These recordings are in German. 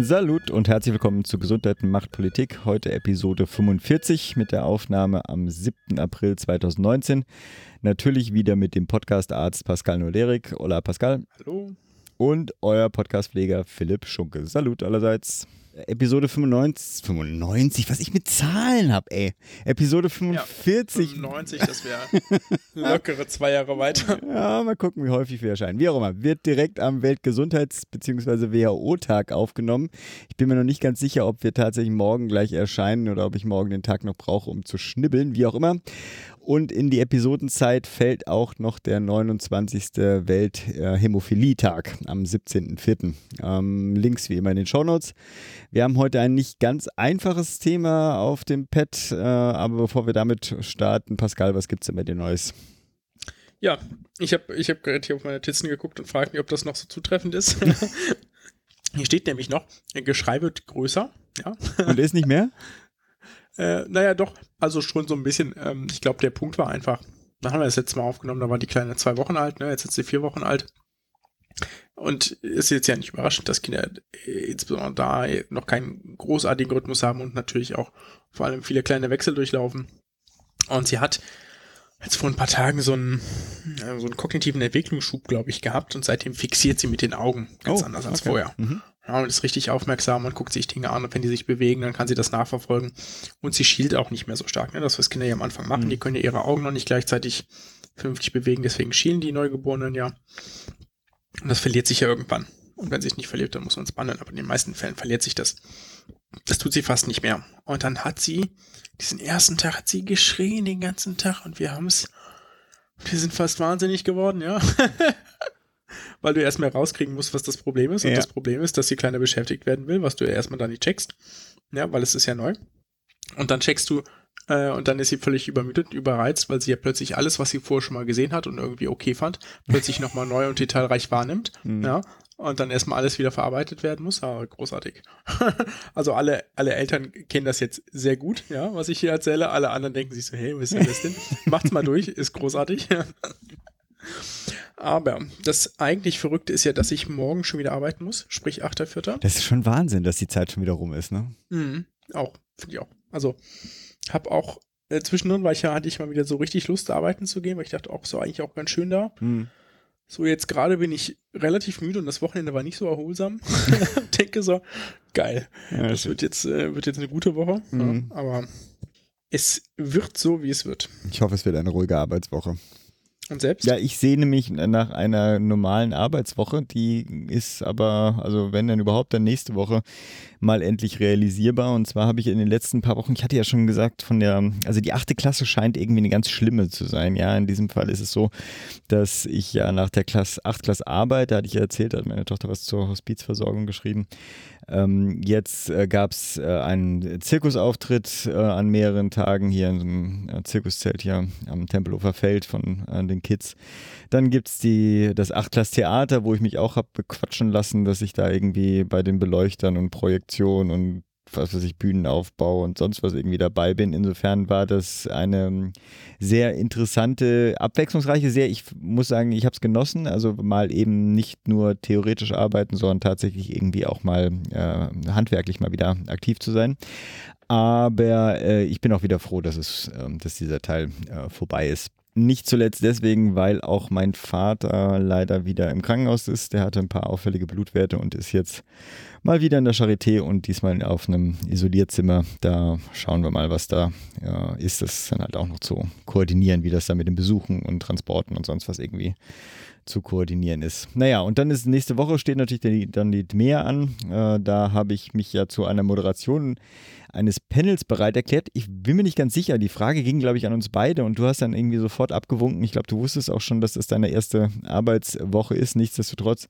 Salut und herzlich willkommen zu Gesundheit macht Politik. Heute Episode 45 mit der Aufnahme am 7. April 2019. Natürlich wieder mit dem Podcast-Arzt Pascal Nolerik. Hola Pascal. Hallo und euer Podcastpfleger Philipp Schunke. Salut allerseits. Episode 95, 95, was ich mit Zahlen habe, ey. Episode 45. Ja, 95, das wäre lockere zwei Jahre weiter. Ja, mal gucken, wie häufig wir erscheinen. Wie auch immer, wird direkt am Weltgesundheits- bzw. WHO-Tag aufgenommen. Ich bin mir noch nicht ganz sicher, ob wir tatsächlich morgen gleich erscheinen oder ob ich morgen den Tag noch brauche, um zu schnibbeln, wie auch immer. Und in die Episodenzeit fällt auch noch der 29. Welt-Hämophilie-Tag am 17.04. Ähm, Links wie immer in den Shownotes. Wir haben heute ein nicht ganz einfaches Thema auf dem Pad, äh, aber bevor wir damit starten, Pascal, was gibt es denn bei dir Neues? Ja, ich habe ich hab gerade hier auf meine Titzen geguckt und frage mich, ob das noch so zutreffend ist. hier steht nämlich noch, Geschrei wird größer. Ja. Und ist nicht mehr? Äh, naja, doch, also schon so ein bisschen. Ähm, ich glaube, der Punkt war einfach, da haben wir das letzte Mal aufgenommen, da war die Kleine zwei Wochen alt, ne? jetzt ist sie vier Wochen alt. Und ist jetzt ja nicht überraschend, dass Kinder äh, insbesondere da noch keinen großartigen Rhythmus haben und natürlich auch vor allem viele kleine Wechsel durchlaufen. Und sie hat jetzt vor ein paar Tagen so einen, äh, so einen kognitiven Entwicklungsschub, glaube ich, gehabt und seitdem fixiert sie mit den Augen ganz oh, anders als okay. vorher. Mhm. Ja, und ist richtig aufmerksam und guckt sich Dinge an und wenn die sich bewegen, dann kann sie das nachverfolgen. Und sie schielt auch nicht mehr so stark. Ne? Das, was Kinder ja am Anfang machen, mhm. die können ja ihre Augen noch nicht gleichzeitig vernünftig bewegen, deswegen schielen die Neugeborenen ja. Und das verliert sich ja irgendwann. Und wenn sich nicht verliert, dann muss man es bandeln. Aber in den meisten Fällen verliert sich das. Das tut sie fast nicht mehr. Und dann hat sie, diesen ersten Tag hat sie geschrien den ganzen Tag und wir haben es, wir sind fast wahnsinnig geworden, ja. weil du erstmal rauskriegen musst, was das Problem ist. Und ja. das Problem ist, dass die Kleine beschäftigt werden will, was du ja erstmal da nicht checkst. Ja, weil es ist ja neu. Und dann checkst du, äh, und dann ist sie völlig übermüdet, überreizt, weil sie ja plötzlich alles, was sie vorher schon mal gesehen hat und irgendwie okay fand, plötzlich nochmal neu und detailreich wahrnimmt. Mhm. Ja. Und dann erstmal alles wieder verarbeitet werden muss. Aber großartig. also alle, alle Eltern kennen das jetzt sehr gut, ja, was ich hier erzähle. Alle anderen denken sich so, hey, was ist denn das denn? Macht's mal durch, ist großartig. Aber das eigentlich Verrückte ist ja, dass ich morgen schon wieder arbeiten muss, sprich 8.4. Das ist schon Wahnsinn, dass die Zeit schon wieder rum ist, ne? Mhm, auch, finde ich auch. Also, habe auch äh, zwischendrin, weil ich ja hatte ich mal wieder so richtig Lust, arbeiten zu gehen, weil ich dachte, auch so eigentlich auch ganz schön da. Mhm. So, jetzt gerade bin ich relativ müde und das Wochenende war nicht so erholsam. Denke so, geil. Ja, das wird jetzt, äh, wird jetzt eine gute Woche. Mhm. Ja, aber es wird so, wie es wird. Ich hoffe, es wird eine ruhige Arbeitswoche. Und selbst? Ja, ich sehne mich nach einer normalen Arbeitswoche. Die ist aber, also wenn dann überhaupt, dann nächste Woche mal endlich realisierbar. Und zwar habe ich in den letzten paar Wochen, ich hatte ja schon gesagt, von der, also die achte Klasse scheint irgendwie eine ganz schlimme zu sein. Ja, in diesem Fall ist es so, dass ich ja nach der Klasse, acht Klasse Arbeit, da hatte ich ja erzählt, da hat meine Tochter was zur Hospizversorgung geschrieben. Ähm, jetzt äh, gab es äh, einen Zirkusauftritt äh, an mehreren Tagen hier in so einem äh, Zirkuszelt hier am Tempelhofer Feld von äh, den Kids. Dann gibt es das Achtklass-Theater, wo ich mich auch habe bequatschen lassen, dass ich da irgendwie bei den Beleuchtern und Projektionen und was weiß ich, Bühnenaufbau und sonst was irgendwie dabei bin. Insofern war das eine sehr interessante, abwechslungsreiche, sehr, ich muss sagen, ich habe es genossen. Also mal eben nicht nur theoretisch arbeiten, sondern tatsächlich irgendwie auch mal äh, handwerklich mal wieder aktiv zu sein. Aber äh, ich bin auch wieder froh, dass es, äh, dass dieser Teil äh, vorbei ist. Nicht zuletzt deswegen, weil auch mein Vater leider wieder im Krankenhaus ist. Der hatte ein paar auffällige Blutwerte und ist jetzt mal wieder in der Charité und diesmal auf einem Isolierzimmer. Da schauen wir mal, was da ja, ist. Das dann halt auch noch zu koordinieren, wie das da mit den Besuchen und Transporten und sonst was irgendwie zu koordinieren ist. Naja, und dann ist nächste Woche steht natürlich die, dann die mehr an. Äh, da habe ich mich ja zu einer Moderation eines Panels bereit erklärt. Ich bin mir nicht ganz sicher. Die Frage ging, glaube ich, an uns beide und du hast dann irgendwie sofort abgewunken. Ich glaube, du wusstest auch schon, dass das deine erste Arbeitswoche ist. Nichtsdestotrotz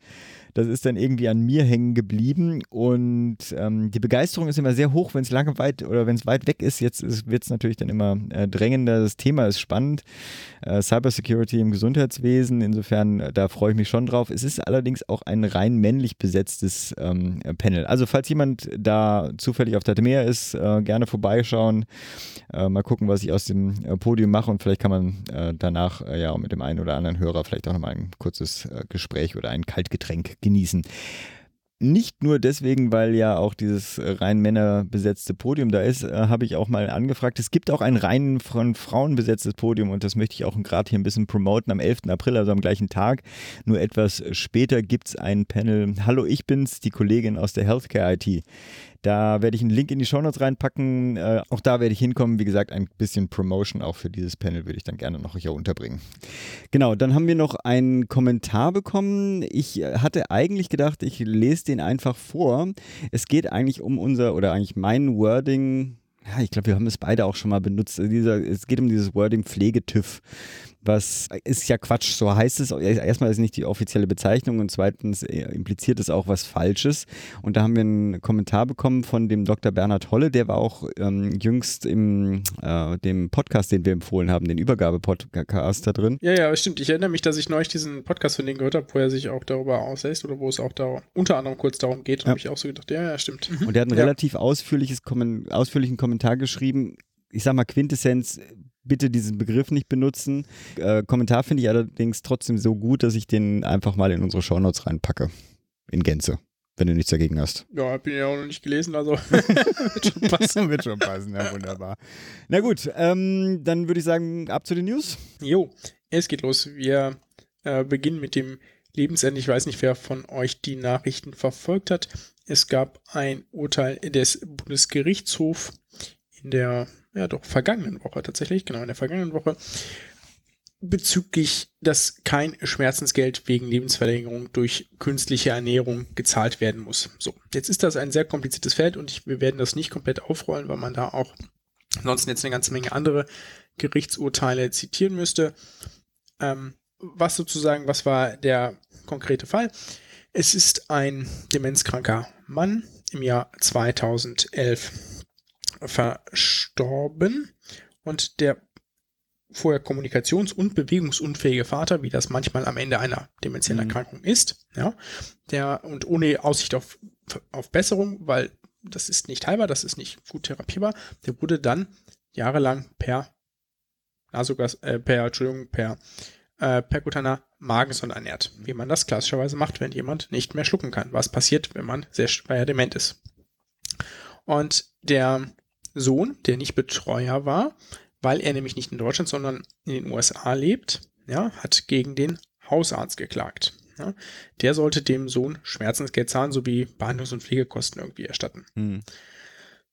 das ist dann irgendwie an mir hängen geblieben und ähm, die Begeisterung ist immer sehr hoch, wenn es lange weit oder wenn es weit weg ist. Jetzt wird es natürlich dann immer äh, drängender. Das Thema ist spannend. Äh, Cybersecurity im Gesundheitswesen, insofern, äh, da freue ich mich schon drauf. Es ist allerdings auch ein rein männlich besetztes ähm, Panel. Also, falls jemand da zufällig auf der Meer ist, äh, gerne vorbeischauen. Äh, mal gucken, was ich aus dem äh, Podium mache und vielleicht kann man danach ja auch mit dem einen oder anderen Hörer vielleicht auch nochmal ein kurzes Gespräch oder ein Kaltgetränk genießen. Nicht nur deswegen, weil ja auch dieses rein Männer besetzte Podium da ist, äh, habe ich auch mal angefragt. Es gibt auch ein rein von Frauen besetztes Podium und das möchte ich auch gerade hier ein bisschen promoten am 11. April, also am gleichen Tag. Nur etwas später gibt es ein Panel. Hallo, ich bin's, die Kollegin aus der Healthcare IT. Da werde ich einen Link in die Shownotes reinpacken. Äh, auch da werde ich hinkommen. Wie gesagt, ein bisschen Promotion auch für dieses Panel würde ich dann gerne noch hier unterbringen. Genau, dann haben wir noch einen Kommentar bekommen. Ich äh, hatte eigentlich gedacht, ich lese den einfach vor. Es geht eigentlich um unser oder eigentlich mein Wording ja, ich glaube, wir haben es beide auch schon mal benutzt. Dieser, es geht um dieses Wording Pflegetüv was ist ja Quatsch, so heißt es. Erstmal ist es nicht die offizielle Bezeichnung und zweitens äh, impliziert es auch was Falsches. Und da haben wir einen Kommentar bekommen von dem Dr. Bernhard Holle, der war auch ähm, jüngst im äh, dem Podcast, den wir empfohlen haben, den Übergabe-Podcast da drin. Ja, ja, stimmt. Ich erinnere mich, dass ich neulich diesen Podcast von denen gehört habe, wo er sich auch darüber auslässt oder wo es auch da unter anderem kurz darum geht. Und ja. habe ich auch so gedacht, ja, ja, stimmt. Und der hat einen ja. relativ ausführliches, ausführlichen Kommentar geschrieben. Ich sag mal, Quintessenz, bitte diesen Begriff nicht benutzen. Äh, Kommentar finde ich allerdings trotzdem so gut, dass ich den einfach mal in unsere Shownotes reinpacke. In Gänze. Wenn du nichts dagegen hast. Ja, hab ihn ja auch noch nicht gelesen, also wird schon passen. wird schon passen, ja, wunderbar. Na gut, ähm, dann würde ich sagen, ab zu den News. Jo, es geht los. Wir äh, beginnen mit dem Lebensende. Ich weiß nicht, wer von euch die Nachrichten verfolgt hat. Es gab ein Urteil des Bundesgerichtshofs in der ja doch vergangenen Woche tatsächlich, genau in der vergangenen Woche, bezüglich, dass kein Schmerzensgeld wegen Lebensverlängerung durch künstliche Ernährung gezahlt werden muss. So, jetzt ist das ein sehr kompliziertes Feld und ich, wir werden das nicht komplett aufrollen, weil man da auch ansonsten jetzt eine ganze Menge andere Gerichtsurteile zitieren müsste. Ähm, was sozusagen, was war der konkrete Fall? Es ist ein demenzkranker Mann im Jahr 2011 verstorben und der vorher kommunikations- und bewegungsunfähige Vater, wie das manchmal am Ende einer demenziellen mhm. Erkrankung ist, ja, der und ohne Aussicht auf, auf Besserung, weil das ist nicht heilbar, das ist nicht gut therapierbar, der wurde dann jahrelang per Nasogas, äh, per, Entschuldigung, per äh, perkutaner Magensonde ernährt, wie man das klassischerweise macht, wenn jemand nicht mehr schlucken kann. Was passiert, wenn man sehr schwer dement ist? Und der Sohn, der nicht Betreuer war, weil er nämlich nicht in Deutschland, sondern in den USA lebt, ja, hat gegen den Hausarzt geklagt. Ja. Der sollte dem Sohn Schmerzensgeld zahlen sowie Behandlungs- und Pflegekosten irgendwie erstatten. Mhm.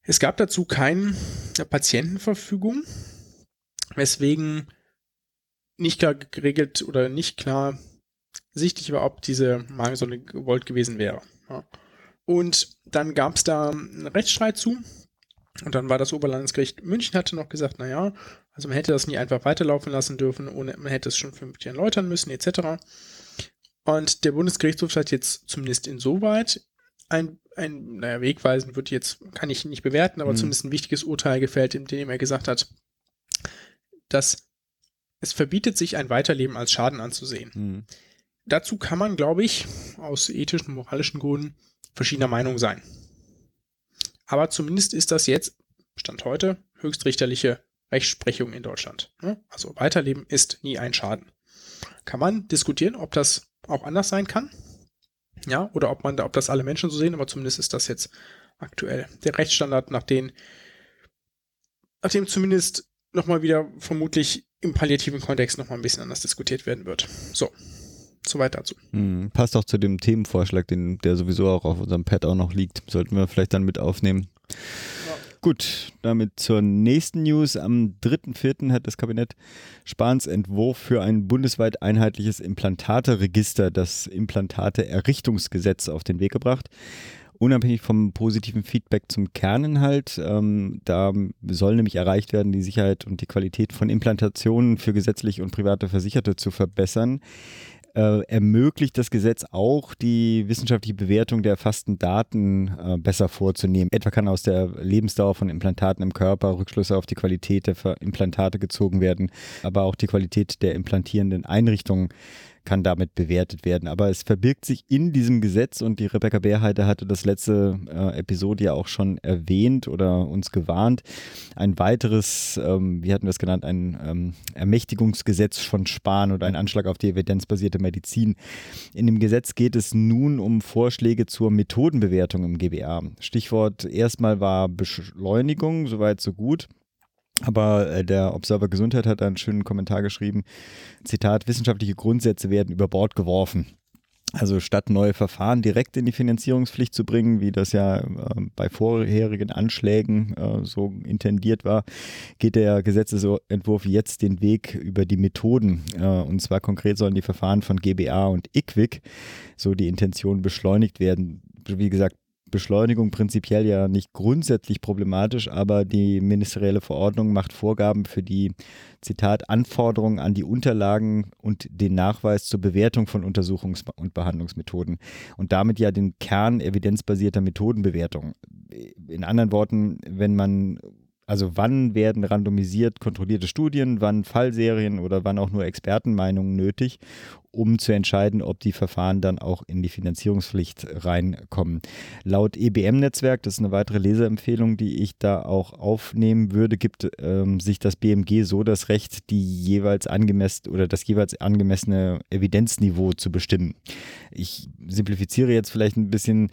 Es gab dazu keine Patientenverfügung, weswegen nicht klar geregelt oder nicht klar sichtlich war, ob diese Magensonde gewollt gewesen wäre. Ja. Und dann gab es da einen Rechtsstreit zu. Und dann war das Oberlandesgericht München hatte noch gesagt, naja, also man hätte das nie einfach weiterlaufen lassen dürfen, ohne, man hätte es schon vernünftig erläutern müssen, etc. Und der Bundesgerichtshof hat jetzt zumindest insoweit ein, ein, naja, wegweisend wird jetzt, kann ich nicht bewerten, aber mhm. zumindest ein wichtiges Urteil gefällt, in dem er gesagt hat, dass es verbietet sich ein Weiterleben als Schaden anzusehen. Mhm. Dazu kann man, glaube ich, aus ethischen, moralischen Gründen verschiedener Meinung sein. Aber zumindest ist das jetzt, Stand heute, höchstrichterliche Rechtsprechung in Deutschland. Also Weiterleben ist nie ein Schaden. Kann man diskutieren, ob das auch anders sein kann? Ja, oder ob man da, ob das alle Menschen so sehen, aber zumindest ist das jetzt aktuell der Rechtsstandard, nach dem, nach dem zumindest nochmal wieder vermutlich im palliativen Kontext nochmal ein bisschen anders diskutiert werden wird. So, Soweit dazu. Hm, passt auch zu dem Themenvorschlag, den, der sowieso auch auf unserem Pad auch noch liegt. Sollten wir vielleicht dann mit aufnehmen. Ja. Gut, damit zur nächsten News. Am 3.4. hat das Kabinett Spahns Entwurf für ein bundesweit einheitliches Implantateregister, das Implantate-Errichtungsgesetz, auf den Weg gebracht. unabhängig vom positiven Feedback zum Kerninhalt. Ähm, da soll nämlich erreicht werden, die Sicherheit und die Qualität von Implantationen für gesetzlich und private Versicherte zu verbessern äh, ermöglicht das Gesetz auch, die wissenschaftliche Bewertung der erfassten Daten äh, besser vorzunehmen. Etwa kann aus der Lebensdauer von Implantaten im Körper Rückschlüsse auf die Qualität der Implantate gezogen werden, aber auch die Qualität der implantierenden Einrichtungen kann damit bewertet werden. Aber es verbirgt sich in diesem Gesetz und die Rebecca Beerheide hatte das letzte äh, Episode ja auch schon erwähnt oder uns gewarnt. Ein weiteres, ähm, wie hatten wir es genannt, ein ähm, Ermächtigungsgesetz von Spahn oder ein Anschlag auf die evidenzbasierte Medizin. In dem Gesetz geht es nun um Vorschläge zur Methodenbewertung im GBA. Stichwort erstmal war Beschleunigung, soweit so gut. Aber äh, der Observer Gesundheit hat einen schönen Kommentar geschrieben. Zitat, wissenschaftliche Grundsätze werden über Bord geworfen. Also statt neue Verfahren direkt in die Finanzierungspflicht zu bringen, wie das ja äh, bei vorherigen Anschlägen äh, so intendiert war, geht der Gesetzesentwurf jetzt den Weg über die Methoden. Äh, und zwar konkret sollen die Verfahren von GBA und IQWIC, so die Intention beschleunigt werden. Wie gesagt, Beschleunigung prinzipiell ja nicht grundsätzlich problematisch, aber die ministerielle Verordnung macht Vorgaben für die, Zitat, Anforderungen an die Unterlagen und den Nachweis zur Bewertung von Untersuchungs- und Behandlungsmethoden und damit ja den Kern evidenzbasierter Methodenbewertung. In anderen Worten, wenn man also wann werden randomisiert kontrollierte Studien, wann Fallserien oder wann auch nur Expertenmeinungen nötig, um zu entscheiden, ob die Verfahren dann auch in die Finanzierungspflicht reinkommen. Laut EBM-Netzwerk, das ist eine weitere Leseempfehlung, die ich da auch aufnehmen würde, gibt ähm, sich das BMG so das Recht, die jeweils angemessen oder das jeweils angemessene Evidenzniveau zu bestimmen. Ich simplifiziere jetzt vielleicht ein bisschen,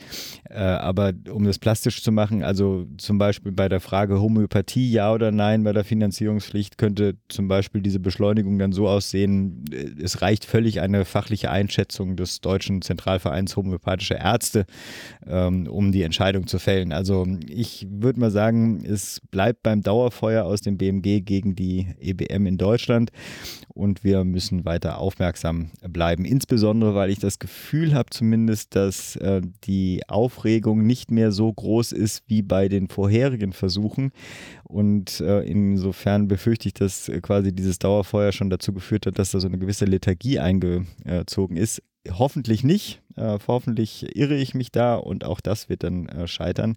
äh, aber um das plastisch zu machen, also zum Beispiel bei der Frage Homöopathie, ja oder nein bei der Finanzierungspflicht, könnte zum Beispiel diese Beschleunigung dann so aussehen, äh, es reicht völlig ein eine fachliche Einschätzung des Deutschen Zentralvereins Homöopathische Ärzte, ähm, um die Entscheidung zu fällen. Also ich würde mal sagen, es bleibt beim Dauerfeuer aus dem BMG gegen die EBM in Deutschland und wir müssen weiter aufmerksam bleiben. Insbesondere, weil ich das Gefühl habe zumindest, dass äh, die Aufregung nicht mehr so groß ist wie bei den vorherigen Versuchen. Und äh, insofern befürchte ich, dass quasi dieses Dauerfeuer schon dazu geführt hat, dass da so eine gewisse Lethargie eingezogen ist. Hoffentlich nicht. Äh, hoffentlich irre ich mich da und auch das wird dann äh, scheitern.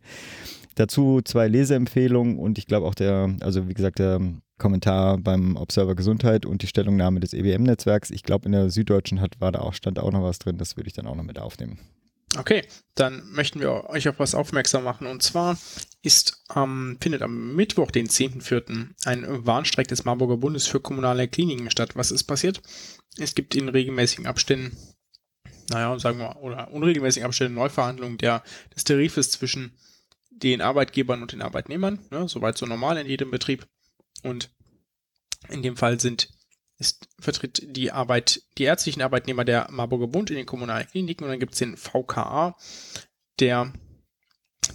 Dazu zwei Leseempfehlungen und ich glaube auch der, also wie gesagt, der Kommentar beim Observer Gesundheit und die Stellungnahme des EBM-Netzwerks. Ich glaube, in der Süddeutschen hat, war da auch, stand auch noch was drin, das würde ich dann auch noch mit aufnehmen. Okay, dann möchten wir euch auf was aufmerksam machen. Und zwar ist, ähm, findet am Mittwoch, den 10.04., ein Warnstreik des Marburger Bundes für kommunale Kliniken statt. Was ist passiert? Es gibt in regelmäßigen Abständen, naja, sagen wir, oder unregelmäßigen Abständen Neuverhandlungen der, des Tarifes zwischen den Arbeitgebern und den Arbeitnehmern. Ne, soweit so normal in jedem Betrieb. Und in dem Fall sind ist, vertritt die Arbeit, die ärztlichen Arbeitnehmer der Marburger Bund in den kommunalen Kliniken und dann gibt es den VKA, der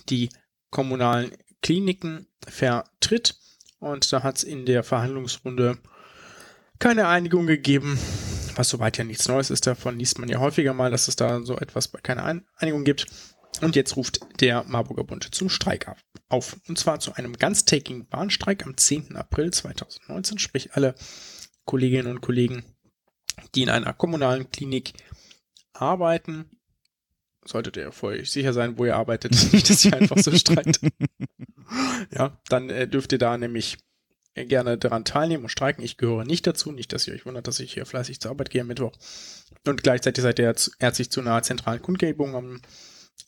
die kommunalen Kliniken vertritt. Und da hat es in der Verhandlungsrunde keine Einigung gegeben, was soweit ja nichts Neues ist. Davon liest man ja häufiger mal, dass es da so etwas keine Einigung gibt. Und jetzt ruft der Marburger Bund zum Streik auf. Und zwar zu einem ganztägigen Bahnstreik am 10. April 2019. Sprich, alle Kolleginnen und Kollegen, die in einer kommunalen Klinik arbeiten, solltet ihr vorher sicher sein, wo ihr arbeitet, nicht, dass ihr einfach so streikt. ja, dann äh, dürft ihr da nämlich gerne daran teilnehmen und streiken. Ich gehöre nicht dazu, nicht, dass ihr euch wundert, dass ich hier fleißig zur Arbeit gehe am Mittwoch. Und gleichzeitig seid ihr herzlich zu einer zentralen Kundgebung am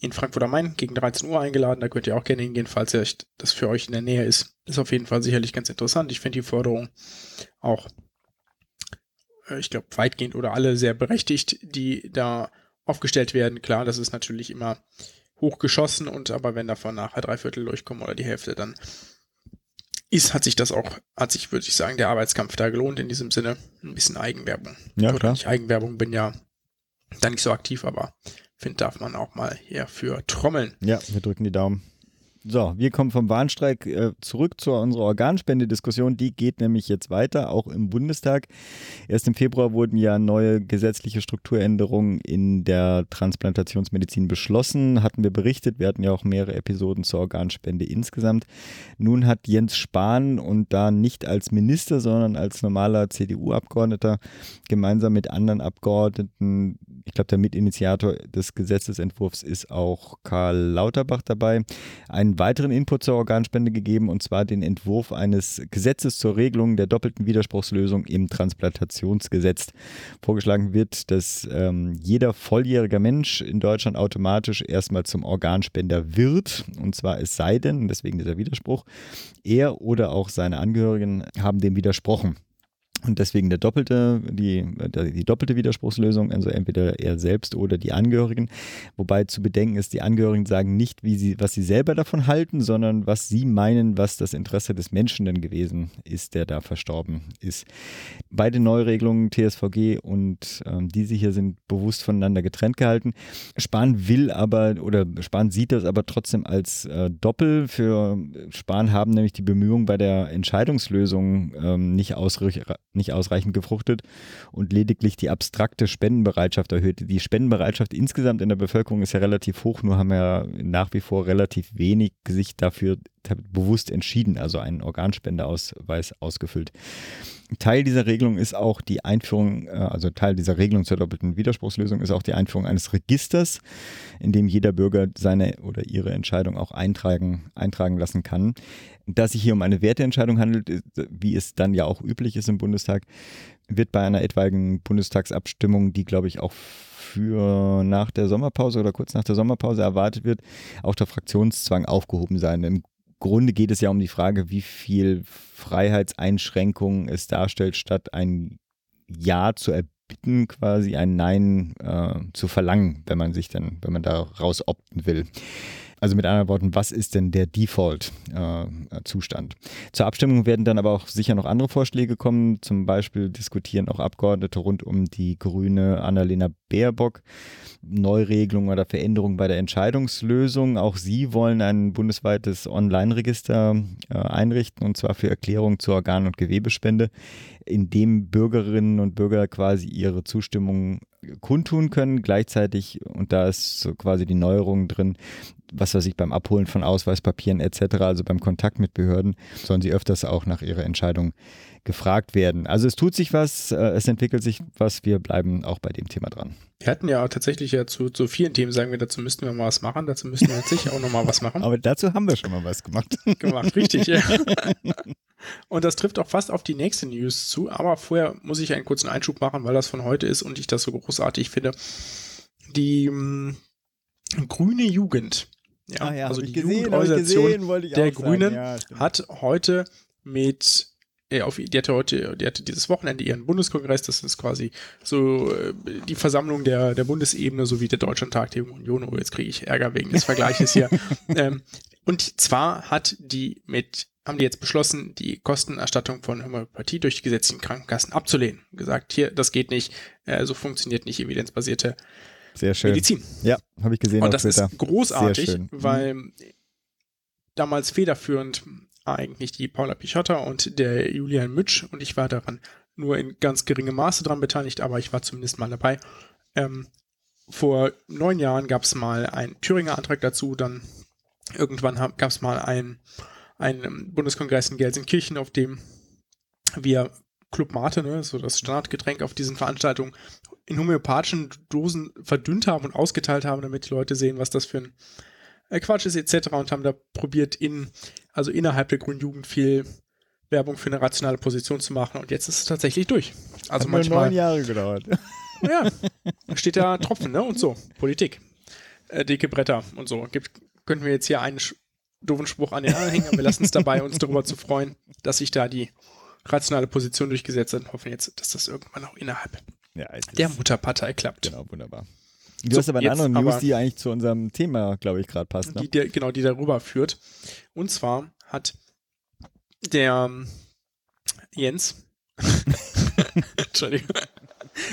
in Frankfurt am Main gegen 13 Uhr eingeladen. Da könnt ihr auch gerne hingehen, falls das für euch in der Nähe ist. Ist auf jeden Fall sicherlich ganz interessant. Ich finde die Forderung auch, äh, ich glaube, weitgehend oder alle sehr berechtigt, die da aufgestellt werden. Klar, das ist natürlich immer hochgeschossen und aber wenn davon nachher drei Viertel durchkommen oder die Hälfte, dann ist, hat sich das auch, hat sich, würde ich sagen, der Arbeitskampf da gelohnt in diesem Sinne. Ein bisschen Eigenwerbung. Ja, oder klar. nicht Eigenwerbung, bin ja da nicht so aktiv, aber finde, darf man auch mal hier für trommeln. Ja, wir drücken die Daumen. So, wir kommen vom Warnstreik äh, zurück zu unserer Organspendediskussion. Die geht nämlich jetzt weiter, auch im Bundestag. Erst im Februar wurden ja neue gesetzliche Strukturänderungen in der Transplantationsmedizin beschlossen. Hatten wir berichtet. Wir hatten ja auch mehrere Episoden zur Organspende insgesamt. Nun hat Jens Spahn und da nicht als Minister, sondern als normaler CDU-Abgeordneter gemeinsam mit anderen Abgeordneten, ich glaube, der Mitinitiator des Gesetzesentwurfs ist auch Karl Lauterbach dabei, einen weiteren Input zur Organspende gegeben und zwar den Entwurf eines Gesetzes zur Regelung der doppelten Widerspruchslösung im Transplantationsgesetz. Vorgeschlagen wird, dass ähm, jeder volljährige Mensch in Deutschland automatisch erstmal zum Organspender wird und zwar es sei denn, deswegen dieser Widerspruch, er oder auch seine Angehörigen haben dem widersprochen. Und deswegen der doppelte, die, die doppelte Widerspruchslösung, also entweder er selbst oder die Angehörigen. Wobei zu bedenken ist, die Angehörigen sagen nicht, wie sie, was sie selber davon halten, sondern was sie meinen, was das Interesse des Menschen denn gewesen ist, der da verstorben ist. Beide Neuregelungen, TSVG und ähm, diese hier, sind bewusst voneinander getrennt gehalten. Spahn will aber, oder Spahn sieht das aber trotzdem als äh, Doppel. Für Spahn haben nämlich die Bemühungen bei der Entscheidungslösung ähm, nicht ausreichend nicht ausreichend gefruchtet und lediglich die abstrakte Spendenbereitschaft erhöht. Die Spendenbereitschaft insgesamt in der Bevölkerung ist ja relativ hoch, nur haben ja nach wie vor relativ wenig sich dafür bewusst entschieden, also einen Organspendeausweis ausgefüllt. Teil dieser Regelung ist auch die Einführung, äh, also Teil dieser Regelung zur doppelten Widerspruchslösung ist auch die Einführung eines Registers, in dem jeder Bürger seine oder ihre Entscheidung auch eintragen, eintragen lassen kann. Da sich hier um eine Werteentscheidung handelt, wie es dann ja auch üblich ist im Bundestag, wird bei einer etwaigen Bundestagsabstimmung, die glaube ich auch für nach der Sommerpause oder kurz nach der Sommerpause erwartet wird, auch der Fraktionszwang aufgehoben sein. Im Grunde geht es ja um die Frage, wie viel Freiheitseinschränkungen es darstellt, statt ein Ja zu erbitten, quasi ein Nein äh, zu verlangen, wenn man sich dann, wenn man da raus opten will. Also mit anderen Worten, was ist denn der Default-Zustand? Äh, Zur Abstimmung werden dann aber auch sicher noch andere Vorschläge kommen. Zum Beispiel diskutieren auch Abgeordnete rund um die grüne Annalena Baerbock Neuregelungen oder Veränderungen bei der Entscheidungslösung. Auch sie wollen ein bundesweites Online-Register äh, einrichten und zwar für Erklärungen zur Organ- und Gewebespende, in dem Bürgerinnen und Bürger quasi ihre Zustimmung kundtun können. Gleichzeitig, und da ist so quasi die Neuerung drin, was weiß ich, beim Abholen von Ausweispapieren etc., also beim Kontakt mit Behörden, sollen sie öfters auch nach ihrer Entscheidung gefragt werden. Also es tut sich was, äh, es entwickelt sich was, wir bleiben auch bei dem Thema dran. Wir hatten ja tatsächlich ja zu, zu vielen Themen, sagen wir, dazu müssten wir mal was machen, dazu müssten wir jetzt sicher auch nochmal was machen. Aber dazu haben wir schon mal was gemacht. Gemacht, richtig, ja. Und das trifft auch fast auf die nächste News zu, aber vorher muss ich einen kurzen Einschub machen, weil das von heute ist und ich das so großartig finde. Die mh, hm, grüne Jugend ja, ah ja, also die gesehen, Jugendorganisation gesehen, der Grünen ja, hat heute mit äh, auf, die hatte heute, die hatte dieses Wochenende ihren Bundeskongress, das ist quasi so äh, die Versammlung der, der Bundesebene sowie der Deutschlandtag der Union. Oh, jetzt kriege ich Ärger wegen des Vergleiches hier. ähm, und zwar hat die mit, haben die jetzt beschlossen, die Kostenerstattung von Homöopathie durch die gesetzlichen Krankenkassen abzulehnen. Gesagt, hier, das geht nicht, äh, so funktioniert nicht evidenzbasierte sehr schön. Medizin. Ja, habe ich gesehen. Und das Twitter. ist großartig, mhm. weil damals federführend eigentlich die Paula Pichotta und der Julian Mütsch und ich war daran nur in ganz geringem Maße daran beteiligt, aber ich war zumindest mal dabei. Ähm, vor neun Jahren gab es mal einen Thüringer Antrag dazu, dann irgendwann gab es mal einen, einen Bundeskongress in Gelsenkirchen, auf dem wir Club Mate, ne, so das Standardgetränk auf diesen Veranstaltungen, in homöopathischen Dosen verdünnt haben und ausgeteilt haben, damit die Leute sehen, was das für ein äh, Quatsch ist etc. und haben da probiert, in, also innerhalb der Grünen Jugend viel Werbung für eine rationale Position zu machen und jetzt ist es tatsächlich durch. Also Hat manchmal neun Jahre gedauert. Ja, steht da Tropfen, ne? Und so. Politik. Äh, dicke Bretter und so. Gibt, könnten wir jetzt hier einen doofen Spruch an den Anhänger. Wir lassen es dabei, uns darüber zu freuen, dass sich da die rationale Position durchgesetzt hat und hoffen jetzt, dass das irgendwann auch innerhalb ja, der Mutterpartei klappt. Genau, wunderbar. Du so, hast aber eine andere News, die eigentlich zu unserem Thema, glaube ich, gerade passt. Ne? Die, der, genau, die darüber führt. Und zwar hat der ähm, Jens, Entschuldigung,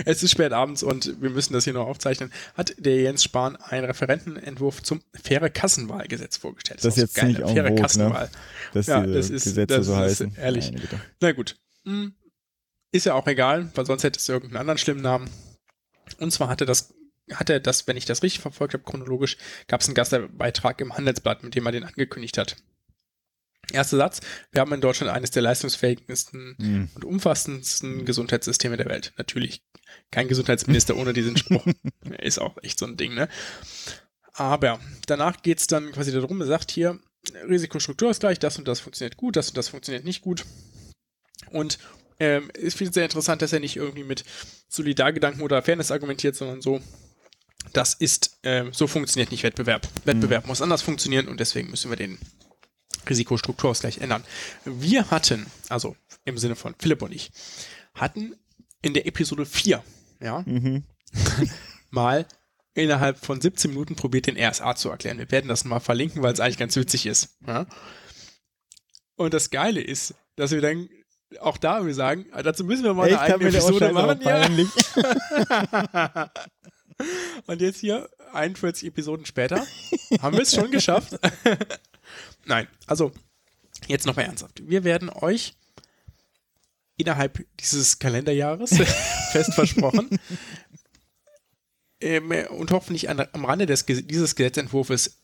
es ist spät abends und wir müssen das hier noch aufzeichnen, hat der Jens Spahn einen Referentenentwurf zum faire Kassenwahlgesetz vorgestellt. Das ist jetzt geil, ziemlich en faire ne? Kassenwahl. Dass Ja, die das ist- Gesetze das so ist heißen. ehrlich. Güte. Na gut. Hm, Ist ja auch egal, weil sonst hätte es irgendeinen anderen schlimmen Namen. Und zwar hatte das, hatte das, wenn ich das richtig verfolgt habe, chronologisch, gab es einen Gastbeitrag im Handelsblatt, mit dem er den angekündigt hat. Erster Satz, wir haben in Deutschland eines der leistungsfähigsten Hm. und umfassendsten Gesundheitssysteme der Welt. Natürlich kein Gesundheitsminister ohne diesen Spruch. Ist auch echt so ein Ding, ne? Aber danach geht's dann quasi darum, er sagt hier, Risikostrukturausgleich, das und das funktioniert gut, das und das funktioniert nicht gut. Und ähm, ich finde es sehr interessant, dass er nicht irgendwie mit Solidargedanken oder Fairness argumentiert, sondern so, das ist, ähm, so funktioniert nicht Wettbewerb. Wettbewerb muss anders funktionieren und deswegen müssen wir den Risikostrukturausgleich ändern. Wir hatten, also im Sinne von Philipp und ich, hatten in der Episode 4, ja, Mhm. mal innerhalb von 17 Minuten probiert, den RSA zu erklären. Wir werden das mal verlinken, weil es eigentlich ganz witzig ist. Ja? Und das Geile ist, dass wir dann auch da wir sagen, ah, dazu müssen wir mal Echt, eine eigene Episode machen. Ja. Und jetzt hier, 41 Episoden später, haben wir es schon geschafft. Nein, also jetzt nochmal ernsthaft. Wir werden euch innerhalb dieses Kalenderjahres fest versprochen ähm, und hoffentlich an, am Rande des, dieses Gesetzentwurfs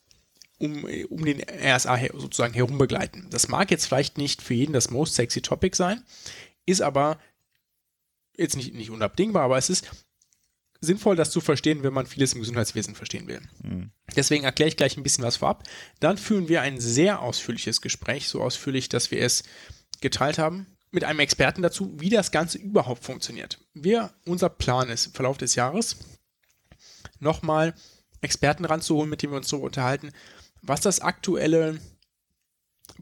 um, um den RSA her, sozusagen herum begleiten. Das mag jetzt vielleicht nicht für jeden das most sexy Topic sein, ist aber jetzt nicht, nicht unabdingbar, aber es ist sinnvoll, das zu verstehen, wenn man vieles im Gesundheitswesen verstehen will. Deswegen erkläre ich gleich ein bisschen was vorab. Dann führen wir ein sehr ausführliches Gespräch, so ausführlich, dass wir es geteilt haben, mit einem Experten dazu, wie das Ganze überhaupt funktioniert. Wir, unser Plan ist im Verlauf des Jahres nochmal Experten ranzuholen, mit denen wir uns so unterhalten, was das aktuelle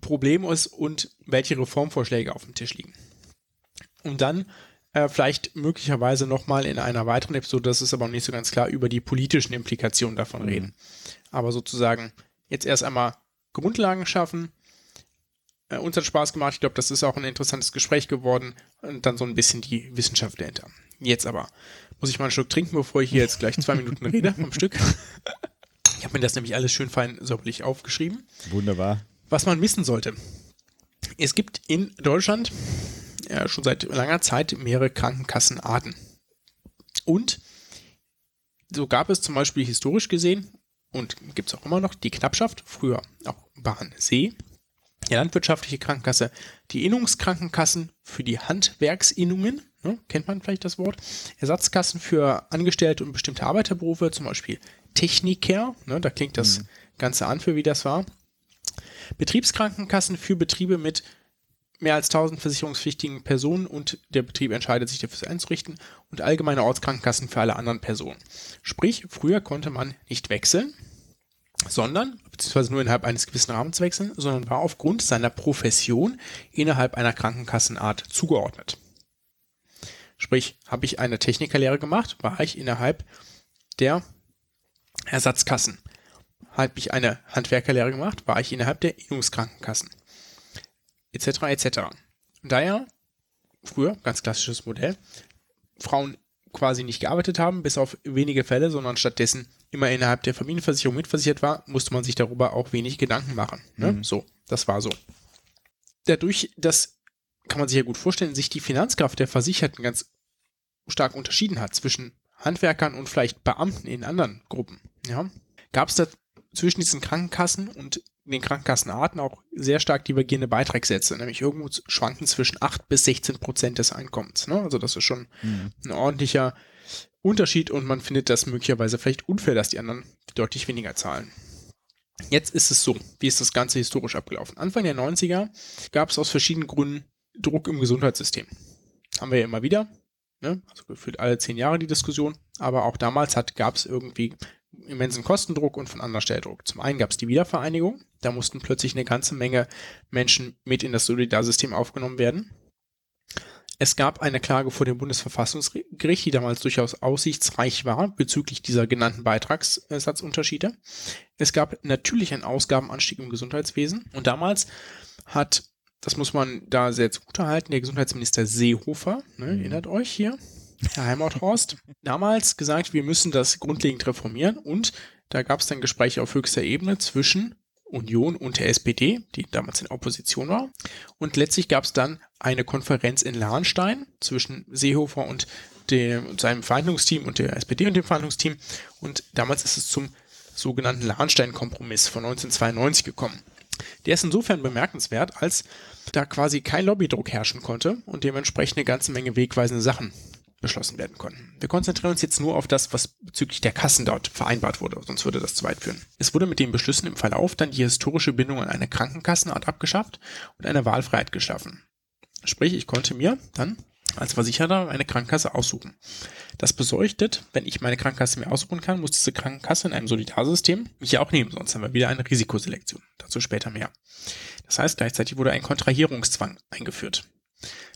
Problem ist und welche Reformvorschläge auf dem Tisch liegen. Und dann äh, vielleicht möglicherweise nochmal in einer weiteren Episode, das ist aber noch nicht so ganz klar, über die politischen Implikationen davon reden. Aber sozusagen jetzt erst einmal Grundlagen schaffen. Äh, uns hat Spaß gemacht. Ich glaube, das ist auch ein interessantes Gespräch geworden. Und dann so ein bisschen die Wissenschaft dahinter. Jetzt aber muss ich mal einen Schluck trinken, bevor ich hier jetzt gleich zwei Minuten rede am Stück. Ich habe mir das nämlich alles schön fein säuberlich aufgeschrieben Wunderbar. was man wissen sollte. Es gibt in Deutschland ja, schon seit langer Zeit mehrere Krankenkassenarten. Und so gab es zum Beispiel historisch gesehen und gibt es auch immer noch die Knappschaft, früher auch Bahnsee, die landwirtschaftliche Krankenkasse, die Innungskrankenkassen für die Handwerksinnungen, ne, kennt man vielleicht das Wort, Ersatzkassen für Angestellte und bestimmte Arbeiterberufe, zum Beispiel Techniker, ne, da klingt das Ganze an, für wie das war. Betriebskrankenkassen für Betriebe mit mehr als 1000 versicherungspflichtigen Personen und der Betrieb entscheidet sich dafür einzurichten und allgemeine Ortskrankenkassen für alle anderen Personen. Sprich, früher konnte man nicht wechseln, sondern, beziehungsweise nur innerhalb eines gewissen Rahmens wechseln, sondern war aufgrund seiner Profession innerhalb einer Krankenkassenart zugeordnet. Sprich, habe ich eine Technikerlehre gemacht, war ich innerhalb der Ersatzkassen. Habe ich eine Handwerkerlehre gemacht, war ich innerhalb der Innungskrankenkassen. Etc. etc. Daher, früher, ganz klassisches Modell, Frauen quasi nicht gearbeitet haben, bis auf wenige Fälle, sondern stattdessen immer innerhalb der Familienversicherung mitversichert war, musste man sich darüber auch wenig Gedanken machen. Ne? So, das war so. Dadurch, dass, kann man sich ja gut vorstellen, sich die Finanzkraft der Versicherten ganz stark unterschieden hat zwischen Handwerkern und vielleicht Beamten in anderen Gruppen, ja, gab es da zwischen diesen Krankenkassen und den Krankenkassenarten auch sehr stark divergierende Beitragssätze, nämlich irgendwo schwanken zwischen 8 bis 16 Prozent des Einkommens. Ne? Also das ist schon ein ordentlicher Unterschied und man findet das möglicherweise vielleicht unfair, dass die anderen deutlich weniger zahlen. Jetzt ist es so, wie ist das Ganze historisch abgelaufen? Anfang der 90er gab es aus verschiedenen Gründen Druck im Gesundheitssystem. Haben wir ja immer wieder, ne? also gefühlt alle zehn Jahre die Diskussion, aber auch damals gab es irgendwie immensen Kostendruck und von anderer Stelle Druck. Zum einen gab es die Wiedervereinigung, da mussten plötzlich eine ganze Menge Menschen mit in das Solidarsystem aufgenommen werden. Es gab eine Klage vor dem Bundesverfassungsgericht, die damals durchaus aussichtsreich war bezüglich dieser genannten Beitragssatzunterschiede. Es gab natürlich einen Ausgabenanstieg im Gesundheitswesen und damals hat, das muss man da sehr zugute halten, der Gesundheitsminister Seehofer, ne, erinnert euch hier, Herr Heimathorst, damals gesagt, wir müssen das grundlegend reformieren und da gab es dann Gespräche auf höchster Ebene zwischen Union und der SPD, die damals in Opposition war. Und letztlich gab es dann eine Konferenz in Lahnstein zwischen Seehofer und dem, seinem Verhandlungsteam und der SPD und dem Verhandlungsteam. Und damals ist es zum sogenannten Lahnstein-Kompromiss von 1992 gekommen. Der ist insofern bemerkenswert, als da quasi kein Lobbydruck herrschen konnte und dementsprechend eine ganze Menge wegweisende Sachen beschlossen werden konnten. Wir konzentrieren uns jetzt nur auf das, was bezüglich der Kassen dort vereinbart wurde, sonst würde das zu weit führen. Es wurde mit den Beschlüssen im Verlauf dann die historische Bindung an eine Krankenkassenart abgeschafft und eine Wahlfreiheit geschaffen. Sprich, ich konnte mir dann als Versicherter eine Krankenkasse aussuchen. Das bedeutet, wenn ich meine Krankenkasse mir aussuchen kann, muss diese Krankenkasse in einem Solidarsystem mich ja auch nehmen, sonst haben wir wieder eine Risikoselektion. Dazu später mehr. Das heißt, gleichzeitig wurde ein Kontrahierungszwang eingeführt.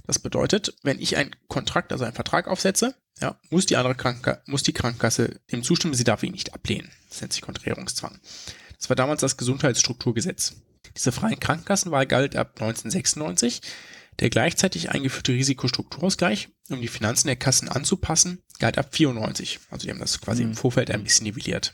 Das bedeutet, wenn ich einen Kontrakt, also einen Vertrag aufsetze, ja, muss die andere Krankenkasse, muss die Krankenkasse dem zustimmen, sie darf ihn nicht ablehnen. Das nennt sich Kontrahierungszwang. Das war damals das Gesundheitsstrukturgesetz. Diese freien Krankenkassenwahl galt ab 1996. Der gleichzeitig eingeführte Risikostrukturausgleich, um die Finanzen der Kassen anzupassen, galt ab 94. Also die haben das quasi mhm. im Vorfeld ein bisschen nivelliert.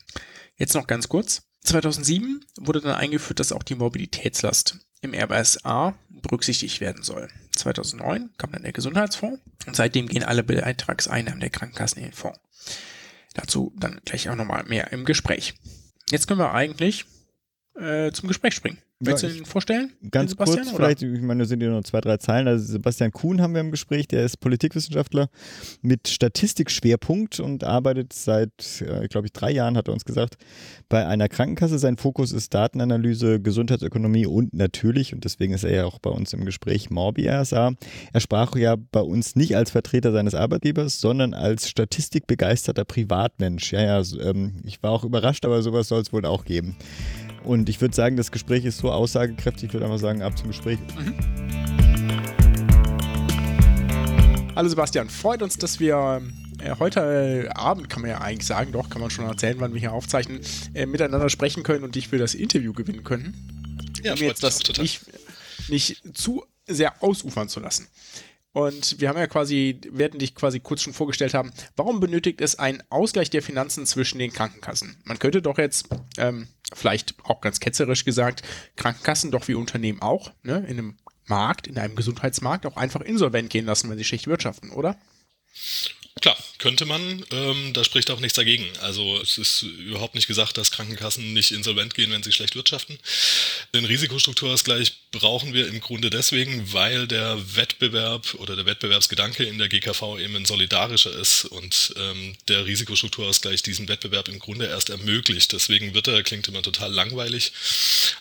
Jetzt noch ganz kurz. 2007 wurde dann eingeführt, dass auch die Mobilitätslast im RBSA berücksichtigt werden soll. 2009 kam dann der Gesundheitsfonds und seitdem gehen alle Beitragseinnahmen der Krankenkassen in den Fonds. Dazu dann gleich auch nochmal mehr im Gespräch. Jetzt können wir eigentlich äh, zum Gespräch springen. Willst du ihn vorstellen? Ganz kurz, oder? vielleicht, ich meine, sind ja nur zwei, drei Zeilen. Also Sebastian Kuhn haben wir im Gespräch, der ist Politikwissenschaftler mit Statistikschwerpunkt und arbeitet seit, äh, glaube ich, drei Jahren, hat er uns gesagt, bei einer Krankenkasse. Sein Fokus ist Datenanalyse, Gesundheitsökonomie und natürlich, und deswegen ist er ja auch bei uns im Gespräch, Morbi RSA. Er sprach ja bei uns nicht als Vertreter seines Arbeitgebers, sondern als statistikbegeisterter Privatmensch. Ja, ja, ähm, ich war auch überrascht, aber sowas soll es wohl auch geben. Und ich würde sagen, das Gespräch ist so aussagekräftig, ich würde einfach sagen, ab zum Gespräch. Mhm. Hallo Sebastian, freut uns, dass wir äh, heute Abend, kann man ja eigentlich sagen, doch, kann man schon erzählen, wann wir hier aufzeichnen, äh, miteinander sprechen können und dich für das Interview gewinnen können. Ja, um jetzt das nicht, nicht zu sehr ausufern zu lassen. Und wir haben ja quasi, werden dich quasi kurz schon vorgestellt haben, warum benötigt es einen Ausgleich der Finanzen zwischen den Krankenkassen? Man könnte doch jetzt ähm, vielleicht auch ganz ketzerisch gesagt, Krankenkassen doch wie Unternehmen auch, ne, in einem Markt, in einem Gesundheitsmarkt auch einfach insolvent gehen lassen, wenn sie schlecht wirtschaften, oder? Klar, könnte man. Ähm, da spricht auch nichts dagegen. Also es ist überhaupt nicht gesagt, dass Krankenkassen nicht insolvent gehen, wenn sie schlecht wirtschaften. Den Risikostrukturausgleich brauchen wir im Grunde deswegen, weil der Wettbewerb oder der Wettbewerbsgedanke in der GKV eben ein solidarischer ist und ähm, der Risikostrukturausgleich diesen Wettbewerb im Grunde erst ermöglicht. Deswegen wird er, klingt immer total langweilig,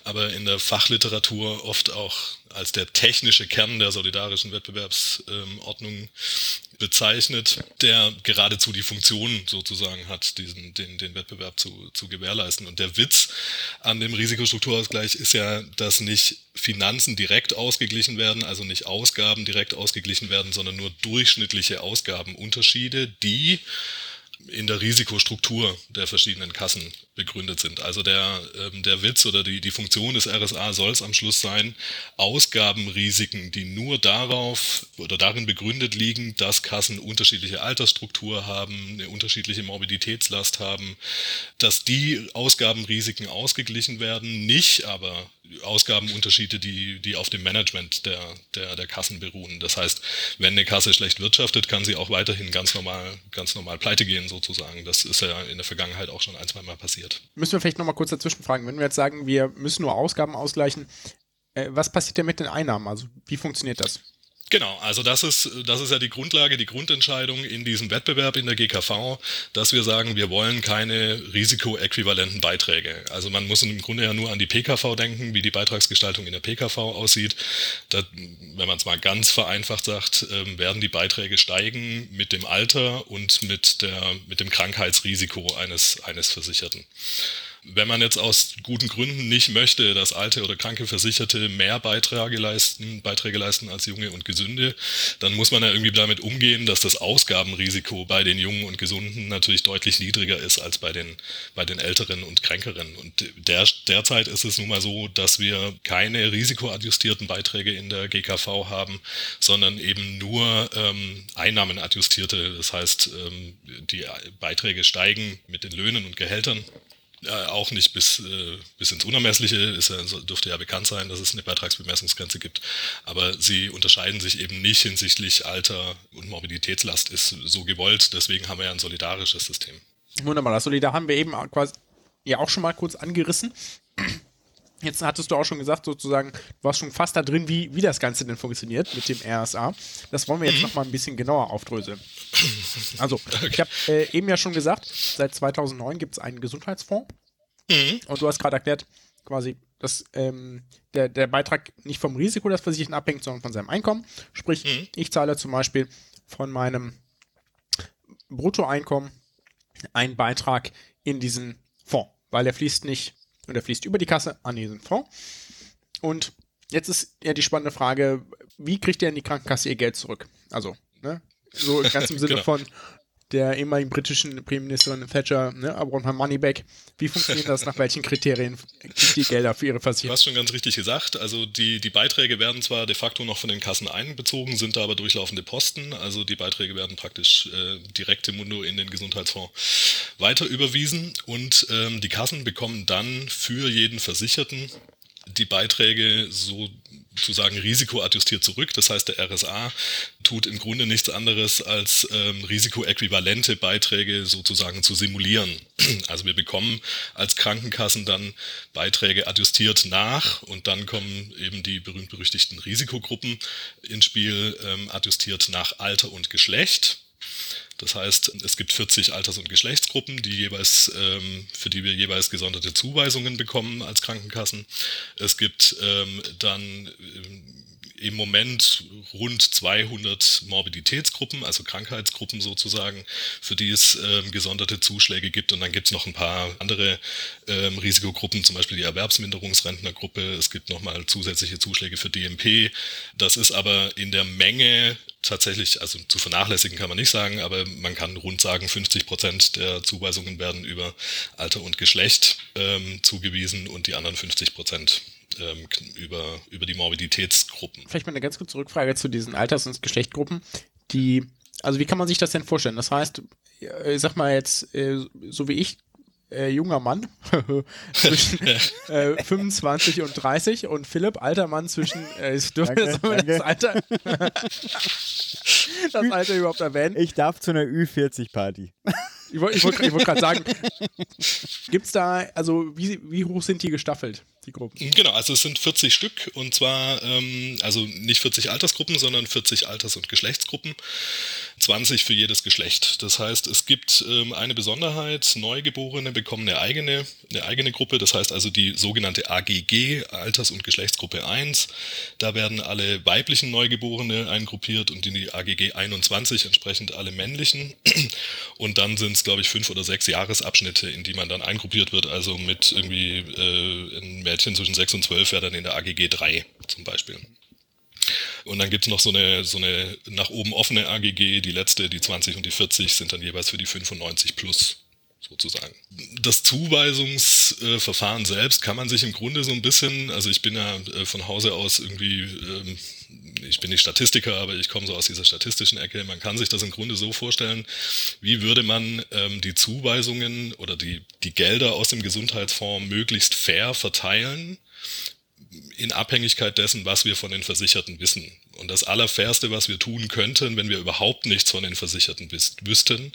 aber in der Fachliteratur oft auch als der technische Kern der solidarischen Wettbewerbsordnung bezeichnet, der geradezu die Funktion sozusagen hat, diesen, den, den Wettbewerb zu, zu gewährleisten. Und der Witz an dem Risikostrukturausgleich ist ja, dass nicht Finanzen direkt ausgeglichen werden, also nicht Ausgaben direkt ausgeglichen werden, sondern nur durchschnittliche Ausgabenunterschiede, die in der Risikostruktur der verschiedenen Kassen begründet sind. Also der, ähm, der Witz oder die, die Funktion des RSA soll es am Schluss sein, Ausgabenrisiken, die nur darauf oder darin begründet liegen, dass Kassen unterschiedliche Altersstruktur haben, eine unterschiedliche Morbiditätslast haben, dass die Ausgabenrisiken ausgeglichen werden, nicht aber Ausgabenunterschiede, die, die auf dem Management der, der, der Kassen beruhen. Das heißt, wenn eine Kasse schlecht wirtschaftet, kann sie auch weiterhin ganz normal, ganz normal pleite gehen sozusagen. Das ist ja in der Vergangenheit auch schon ein, zwei Mal passiert. Müssen wir vielleicht nochmal kurz dazwischen fragen, wenn wir jetzt sagen, wir müssen nur Ausgaben ausgleichen, äh, was passiert denn mit den Einnahmen? Also wie funktioniert das? Genau, also das ist, das ist ja die Grundlage, die Grundentscheidung in diesem Wettbewerb in der GKV, dass wir sagen, wir wollen keine risikoäquivalenten Beiträge. Also man muss im Grunde ja nur an die PKV denken, wie die Beitragsgestaltung in der PKV aussieht. Da, wenn man es mal ganz vereinfacht sagt, äh, werden die Beiträge steigen mit dem Alter und mit, der, mit dem Krankheitsrisiko eines, eines Versicherten. Wenn man jetzt aus guten Gründen nicht möchte, dass alte oder kranke Versicherte mehr Beiträge leisten, Beiträge leisten als junge und gesunde, dann muss man ja irgendwie damit umgehen, dass das Ausgabenrisiko bei den Jungen und Gesunden natürlich deutlich niedriger ist als bei den, bei den Älteren und Kränkeren. Und der, derzeit ist es nun mal so, dass wir keine risikoadjustierten Beiträge in der GKV haben, sondern eben nur ähm, einnahmenadjustierte. Das heißt, ähm, die Beiträge steigen mit den Löhnen und Gehältern auch nicht bis, äh, bis ins Unermessliche. Ist ja, dürfte ja bekannt sein, dass es eine Beitragsbemessungsgrenze gibt. Aber sie unterscheiden sich eben nicht hinsichtlich Alter und Morbiditätslast. Ist so gewollt. Deswegen haben wir ja ein solidarisches System. Wunderbar. Das Solidar haben wir eben quasi ja auch schon mal kurz angerissen. Jetzt hattest du auch schon gesagt, sozusagen, du warst schon fast da drin, wie, wie das Ganze denn funktioniert mit dem RSA. Das wollen wir jetzt mhm. noch mal ein bisschen genauer aufdröseln. Also, ich habe äh, eben ja schon gesagt, seit 2009 gibt es einen Gesundheitsfonds. Mhm. Und du hast gerade erklärt, quasi, dass ähm, der, der Beitrag nicht vom Risiko des Versicherten abhängt, sondern von seinem Einkommen. Sprich, mhm. ich zahle zum Beispiel von meinem Bruttoeinkommen einen Beitrag in diesen Fonds, weil er fließt nicht und er fließt über die Kasse an diesen Fonds. Und jetzt ist ja die spannende Frage, wie kriegt ihr in die Krankenkasse ihr Geld zurück? Also, ne? So ganz im Sinne genau. von der ehemaligen britischen Premierministerin Thatcher, ne, Abraham Moneyback. Wie funktioniert das? Nach welchen Kriterien kriegt die Gelder für ihre Versicherung? Du hast schon ganz richtig gesagt. Also die, die Beiträge werden zwar de facto noch von den Kassen einbezogen, sind aber durchlaufende Posten. Also die Beiträge werden praktisch äh, direkt im Mundo in den Gesundheitsfonds weiter überwiesen und ähm, die Kassen bekommen dann für jeden Versicherten die Beiträge sozusagen risikoadjustiert zurück. Das heißt, der RSA tut im Grunde nichts anderes als ähm, risikoäquivalente Beiträge sozusagen zu simulieren. Also wir bekommen als Krankenkassen dann Beiträge adjustiert nach und dann kommen eben die berühmt-berüchtigten Risikogruppen ins Spiel, ähm, adjustiert nach Alter und Geschlecht. Das heißt, es gibt 40 Alters- und Geschlechtsgruppen, die jeweils, ähm, für die wir jeweils gesonderte Zuweisungen bekommen als Krankenkassen. Es gibt ähm, dann ähm, im Moment rund 200 Morbiditätsgruppen, also Krankheitsgruppen sozusagen, für die es ähm, gesonderte Zuschläge gibt. Und dann gibt es noch ein paar andere ähm, Risikogruppen, zum Beispiel die Erwerbsminderungsrentnergruppe. Es gibt nochmal zusätzliche Zuschläge für DMP. Das ist aber in der Menge tatsächlich, also zu vernachlässigen kann man nicht sagen, aber man kann rund sagen, 50 Prozent der Zuweisungen werden über Alter und Geschlecht ähm, zugewiesen und die anderen 50 Prozent ähm, über, über die Morbiditätsgruppen. Vielleicht mal eine ganz kurze Rückfrage zu diesen Alters- und Geschlechtgruppen. Die, also wie kann man sich das denn vorstellen? Das heißt, ich äh, sag mal jetzt, äh, so wie ich, äh, junger Mann zwischen äh, 25 und 30 und Philipp, alter Mann zwischen, äh, ich dürfte danke, das, das Alter das Alter überhaupt erwähnen. Ich darf zu einer Ü40-Party. Ich wollte wollt, wollt gerade sagen, gibt es da, also wie, wie hoch sind die gestaffelt, die Gruppen? Genau, also es sind 40 Stück und zwar, ähm, also nicht 40 Altersgruppen, sondern 40 Alters- und Geschlechtsgruppen, 20 für jedes Geschlecht. Das heißt, es gibt ähm, eine Besonderheit, Neugeborene bekommen eine eigene, eine eigene Gruppe, das heißt also die sogenannte AGG, Alters- und Geschlechtsgruppe 1. Da werden alle weiblichen Neugeborene eingruppiert und in die AGG 21 entsprechend alle männlichen. Und dann sind es glaube ich, fünf oder sechs Jahresabschnitte, in die man dann eingruppiert wird. Also mit irgendwie äh, ein Mädchen zwischen sechs und zwölf wäre dann in der AGG 3 zum Beispiel. Und dann gibt es noch so eine, so eine nach oben offene AGG, die letzte, die 20 und die 40 sind dann jeweils für die 95 plus sozusagen. Das Zuweisungsverfahren selbst kann man sich im Grunde so ein bisschen, also ich bin ja äh, von Hause aus irgendwie ähm, ich bin nicht Statistiker, aber ich komme so aus dieser statistischen Ecke. Man kann sich das im Grunde so vorstellen, wie würde man ähm, die Zuweisungen oder die, die Gelder aus dem Gesundheitsfonds möglichst fair verteilen, in Abhängigkeit dessen, was wir von den Versicherten wissen. Und das Allerfairste, was wir tun könnten, wenn wir überhaupt nichts von den Versicherten wüssten,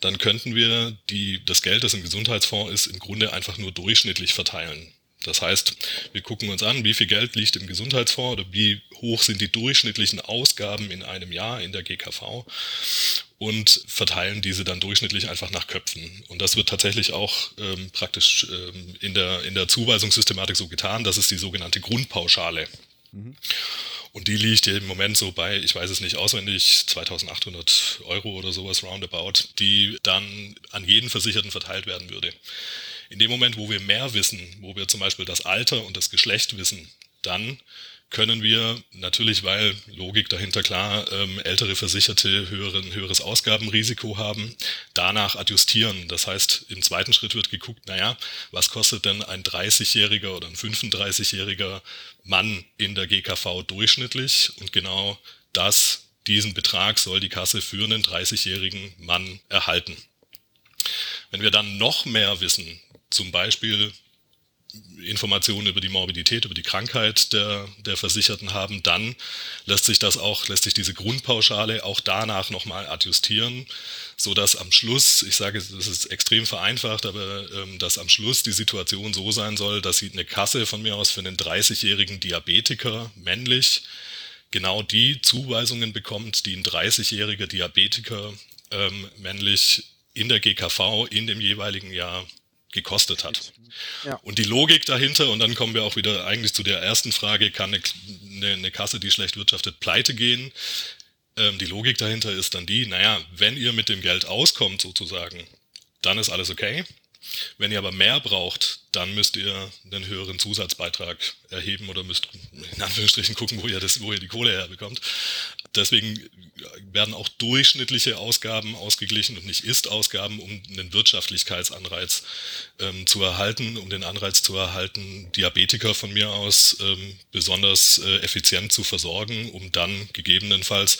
dann könnten wir die, das Geld, das im Gesundheitsfonds ist, im Grunde einfach nur durchschnittlich verteilen. Das heißt, wir gucken uns an, wie viel Geld liegt im Gesundheitsfonds oder wie hoch sind die durchschnittlichen Ausgaben in einem Jahr in der GKV und verteilen diese dann durchschnittlich einfach nach Köpfen. Und das wird tatsächlich auch ähm, praktisch ähm, in, der, in der Zuweisungssystematik so getan. Das ist die sogenannte Grundpauschale. Mhm. Und die liegt im Moment so bei, ich weiß es nicht auswendig, 2800 Euro oder sowas roundabout, die dann an jeden Versicherten verteilt werden würde. In dem Moment, wo wir mehr wissen, wo wir zum Beispiel das Alter und das Geschlecht wissen, dann können wir natürlich, weil Logik dahinter klar, ähm, ältere Versicherte höheren, höheres Ausgabenrisiko haben, danach adjustieren. Das heißt, im zweiten Schritt wird geguckt, naja, was kostet denn ein 30-jähriger oder ein 35-jähriger Mann in der GKV durchschnittlich? Und genau das, diesen Betrag soll die Kasse für einen 30-jährigen Mann erhalten. Wenn wir dann noch mehr wissen, zum Beispiel Informationen über die Morbidität, über die Krankheit der, der Versicherten haben, dann lässt sich das auch, lässt sich diese Grundpauschale auch danach nochmal adjustieren, so dass am Schluss, ich sage, das ist extrem vereinfacht, aber ähm, dass am Schluss die Situation so sein soll, dass sie eine Kasse von mir aus für einen 30-jährigen Diabetiker männlich genau die Zuweisungen bekommt, die ein 30-jähriger Diabetiker ähm, männlich in der GKV in dem jeweiligen Jahr gekostet hat. Ja. Und die Logik dahinter, und dann kommen wir auch wieder eigentlich zu der ersten Frage, kann eine, eine, Kasse, die schlecht wirtschaftet, pleite gehen? Ähm, die Logik dahinter ist dann die, naja, wenn ihr mit dem Geld auskommt sozusagen, dann ist alles okay. Wenn ihr aber mehr braucht, dann müsst ihr einen höheren Zusatzbeitrag erheben oder müsst in Anführungsstrichen gucken, wo ihr, das, wo ihr die Kohle herbekommt. Deswegen werden auch durchschnittliche Ausgaben ausgeglichen und nicht Ist-Ausgaben, um einen Wirtschaftlichkeitsanreiz ähm, zu erhalten, um den Anreiz zu erhalten, Diabetiker von mir aus ähm, besonders äh, effizient zu versorgen, um dann gegebenenfalls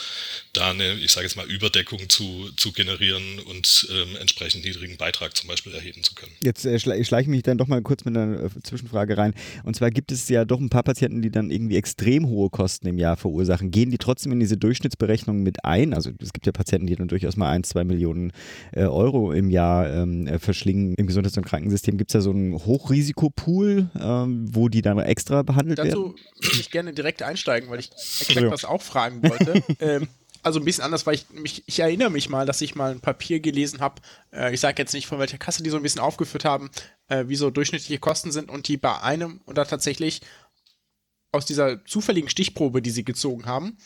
da eine, ich sage jetzt mal, Überdeckung zu, zu generieren und ähm, entsprechend niedrigen Beitrag zum Beispiel erheben zu können. Jetzt äh, schleiche ich mich dann doch mal kurz mit einer äh, Zwischenfrage rein. Und zwar gibt es ja doch ein paar Patienten, die dann irgendwie extrem hohe Kosten im Jahr verursachen. Gehen die trotzdem in diese Durchschnittsberechnung mit ein? Also es gibt ja Patienten, die dann durchaus mal ein, zwei Millionen äh, Euro im Jahr ähm, äh, verschlingen. Im Gesundheits- und Krankensystem gibt es ja so einen Hochrisikopool, ähm, wo die dann extra behandelt Dazu werden. Dazu würde ich gerne direkt einsteigen, weil ich exakt was auch fragen wollte. ähm, also ein bisschen anders, weil ich mich, ich erinnere mich mal, dass ich mal ein Papier gelesen habe, äh, ich sage jetzt nicht von welcher Kasse, die so ein bisschen aufgeführt haben, äh, wie so durchschnittliche Kosten sind und die bei einem oder tatsächlich aus dieser zufälligen Stichprobe, die sie gezogen haben,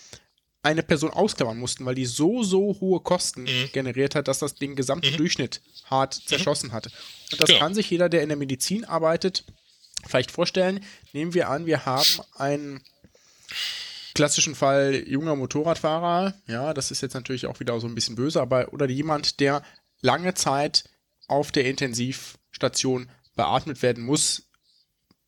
eine Person ausklammern mussten, weil die so, so hohe Kosten mhm. generiert hat, dass das den gesamten mhm. Durchschnitt hart mhm. zerschossen hat. Und das ja. kann sich jeder, der in der Medizin arbeitet, vielleicht vorstellen. Nehmen wir an, wir haben einen klassischen Fall junger Motorradfahrer, ja, das ist jetzt natürlich auch wieder so ein bisschen böse, aber oder jemand, der lange Zeit auf der Intensivstation beatmet werden muss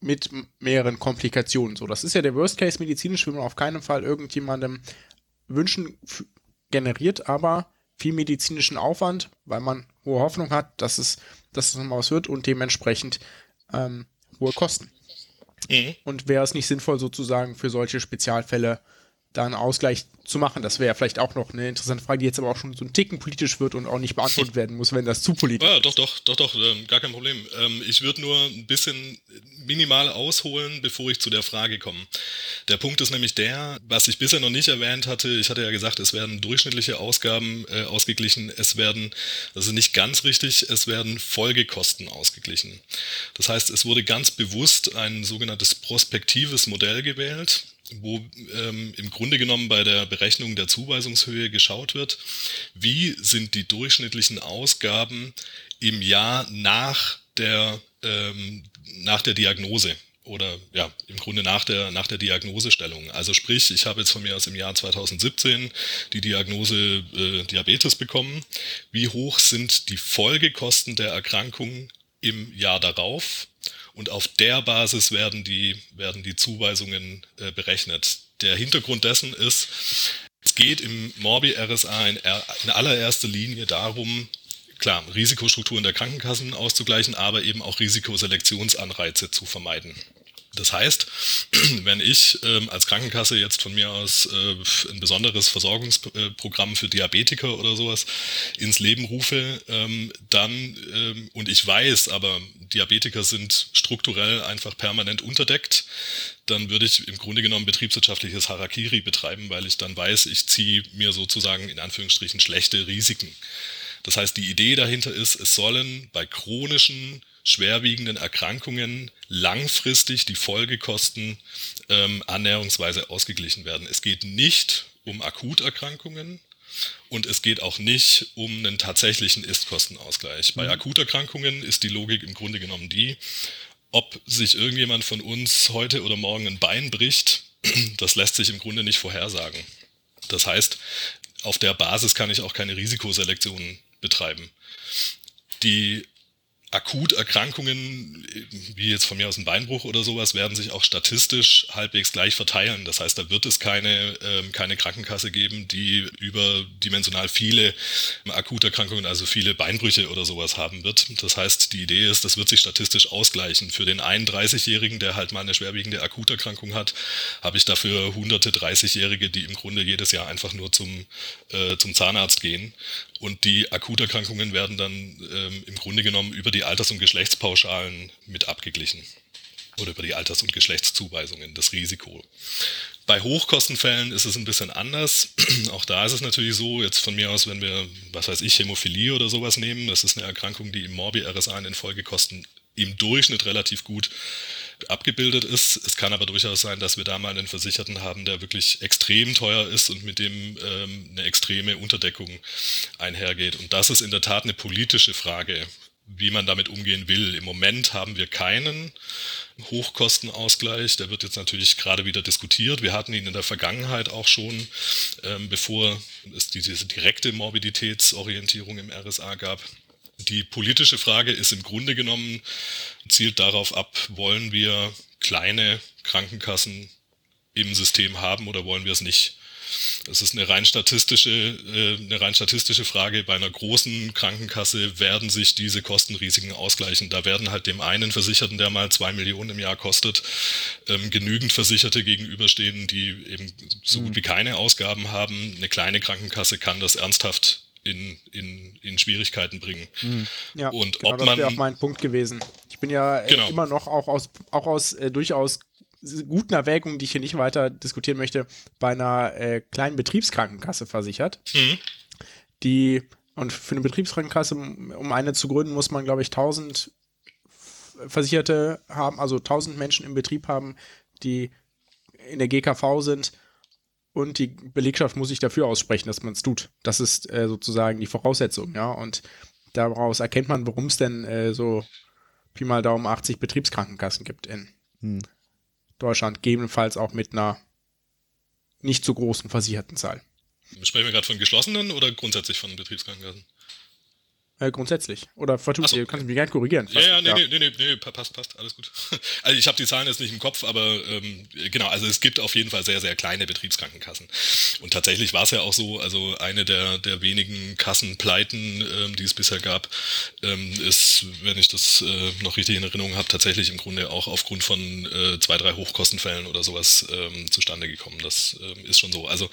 mit mehreren Komplikationen. So, das ist ja der Worst Case medizinisch, will man auf keinen Fall irgendjemandem wünschen, generiert aber viel medizinischen Aufwand, weil man hohe Hoffnung hat, dass es, dass es nochmal was wird und dementsprechend ähm, hohe Kosten. Mhm. Und wäre es nicht sinnvoll, sozusagen für solche Spezialfälle da einen Ausgleich zu machen. Das wäre vielleicht auch noch eine interessante Frage, die jetzt aber auch schon so ein Ticken politisch wird und auch nicht beantwortet werden muss, wenn das zu politisch ja, ist. Doch, doch, doch, doch, ähm, gar kein Problem. Ähm, ich würde nur ein bisschen minimal ausholen, bevor ich zu der Frage komme. Der Punkt ist nämlich der, was ich bisher noch nicht erwähnt hatte, ich hatte ja gesagt, es werden durchschnittliche Ausgaben äh, ausgeglichen, es werden, das ist nicht ganz richtig, es werden Folgekosten ausgeglichen. Das heißt, es wurde ganz bewusst ein sogenanntes prospektives Modell gewählt wo ähm, im Grunde genommen bei der Berechnung der Zuweisungshöhe geschaut wird, wie sind die durchschnittlichen Ausgaben im Jahr nach der, ähm, nach der Diagnose oder ja, im Grunde nach der, nach der Diagnosestellung. Also sprich, ich habe jetzt von mir aus im Jahr 2017 die Diagnose äh, Diabetes bekommen. Wie hoch sind die Folgekosten der Erkrankung im Jahr darauf? und auf der Basis werden die, werden die Zuweisungen äh, berechnet. Der Hintergrund dessen ist, es geht im Morbi-RSA in, in allererster Linie darum, klar, Risikostrukturen der Krankenkassen auszugleichen, aber eben auch Risikoselektionsanreize zu vermeiden. Das heißt, wenn ich ähm, als Krankenkasse jetzt von mir aus äh, ein besonderes Versorgungsprogramm für Diabetiker oder sowas ins Leben rufe, ähm, dann, ähm, und ich weiß, aber Diabetiker sind strukturell einfach permanent unterdeckt, dann würde ich im Grunde genommen betriebswirtschaftliches Harakiri betreiben, weil ich dann weiß, ich ziehe mir sozusagen in Anführungsstrichen schlechte Risiken. Das heißt, die Idee dahinter ist, es sollen bei chronischen schwerwiegenden Erkrankungen langfristig die Folgekosten ähm, annäherungsweise ausgeglichen werden. Es geht nicht um Akuterkrankungen, Und es geht auch nicht um einen tatsächlichen Ist-Kostenausgleich. Bei Akuterkrankungen ist die Logik im Grunde genommen die, ob sich irgendjemand von uns heute oder morgen ein Bein bricht, das lässt sich im Grunde nicht vorhersagen. Das heißt, auf der Basis kann ich auch keine Risikoselektion betreiben. Die Akuterkrankungen, wie jetzt von mir aus ein Beinbruch oder sowas, werden sich auch statistisch halbwegs gleich verteilen. Das heißt, da wird es keine, ähm, keine Krankenkasse geben, die überdimensional viele Akuterkrankungen, also viele Beinbrüche oder sowas haben wird. Das heißt, die Idee ist, das wird sich statistisch ausgleichen. Für den einen 30-Jährigen, der halt mal eine schwerwiegende Akuterkrankung hat, habe ich dafür hunderte 30-Jährige, die im Grunde jedes Jahr einfach nur zum, äh, zum Zahnarzt gehen. Und die Akuterkrankungen werden dann ähm, im Grunde genommen über die Alters- und Geschlechtspauschalen mit abgeglichen. Oder über die Alters- und Geschlechtszuweisungen, das Risiko. Bei Hochkostenfällen ist es ein bisschen anders. Auch da ist es natürlich so, jetzt von mir aus, wenn wir, was weiß ich, Hämophilie oder sowas nehmen, das ist eine Erkrankung, die im Morbi-RSA in den Folgekosten im Durchschnitt relativ gut abgebildet ist. Es kann aber durchaus sein, dass wir da mal einen Versicherten haben, der wirklich extrem teuer ist und mit dem ähm, eine extreme Unterdeckung einhergeht. Und das ist in der Tat eine politische Frage, wie man damit umgehen will. Im Moment haben wir keinen Hochkostenausgleich. Der wird jetzt natürlich gerade wieder diskutiert. Wir hatten ihn in der Vergangenheit auch schon, ähm, bevor es diese direkte Morbiditätsorientierung im RSA gab. Die politische Frage ist im Grunde genommen, zielt darauf ab, wollen wir kleine Krankenkassen im System haben oder wollen wir es nicht? Das ist eine rein statistische, äh, eine rein statistische Frage. Bei einer großen Krankenkasse werden sich diese Kostenrisiken ausgleichen. Da werden halt dem einen Versicherten, der mal zwei Millionen im Jahr kostet, ähm, genügend Versicherte gegenüberstehen, die eben so gut wie keine Ausgaben haben. Eine kleine Krankenkasse kann das ernsthaft in, in, in Schwierigkeiten bringen. Ja, Und genau, ob das man- wäre auch mein Punkt gewesen. Ich bin ja äh, Genau. immer noch auch aus, auch aus äh, durchaus guten Erwägungen, die ich hier nicht weiter diskutieren möchte, bei einer äh, kleinen Betriebskrankenkasse versichert. Mhm. Die, und für eine Betriebskrankenkasse, um um eine zu gründen, muss man, glaube ich, 1000 Versicherte haben, also 1000 Menschen im Betrieb haben, die in der GKV sind und die Belegschaft muss sich dafür aussprechen, dass man es tut. Das ist äh, sozusagen die Voraussetzung, ja. Und daraus erkennt man, warum es denn äh, so Pi mal Daumen 80 Betriebskrankenkassen gibt in Hm. Deutschland, gegebenenfalls auch mit einer nicht so großen Versichertenzahl. Sprechen wir gerade von geschlossenen oder grundsätzlich von Betriebskrankenkassen? Äh, grundsätzlich. Oder vertut so, ihr, kannst mich gerne korrigieren. Ja, ja, nee, nee, nee, nee, nee, pa- passt, passt, alles gut. Also ich habe die Zahlen jetzt nicht im Kopf, aber ähm, genau, also es gibt auf jeden Fall sehr, sehr kleine Betriebskrankenkassen. Und tatsächlich war es ja auch so, also eine der, der wenigen Kassenpleiten, ähm, die es bisher gab, ähm, ist, wenn ich das äh, noch richtig in Erinnerung habe, tatsächlich im Grunde auch aufgrund von äh, zwei, drei Hochkostenfällen oder sowas ähm, zustande gekommen. Das ähm, ist schon so. Also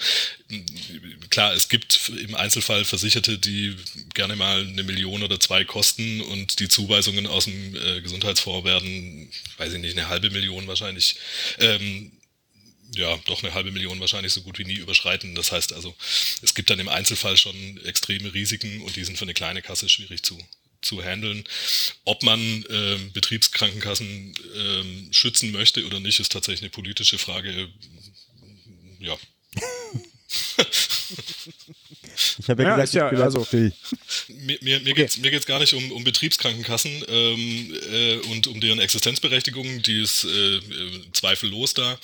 klar, es gibt im Einzelfall Versicherte, die gerne mal eine Million oder zwei kosten und die Zuweisungen aus dem äh, Gesundheitsfonds werden, weiß ich nicht, eine halbe Million wahrscheinlich. Ähm, ja, doch eine halbe Million wahrscheinlich so gut wie nie überschreiten. Das heißt also, es gibt dann im Einzelfall schon extreme Risiken und die sind für eine kleine Kasse schwierig zu, zu handeln. Ob man ähm, Betriebskrankenkassen ähm, schützen möchte oder nicht, ist tatsächlich eine politische Frage. Ja, Ich habe ja, Ja, gesagt, ja, ich bin also- still. Mir, mir, mir geht's mir geht's gar nicht um, um Betriebskrankenkassen ähm, äh, und um deren Existenzberechtigung, die ist äh, äh, zweifellos da.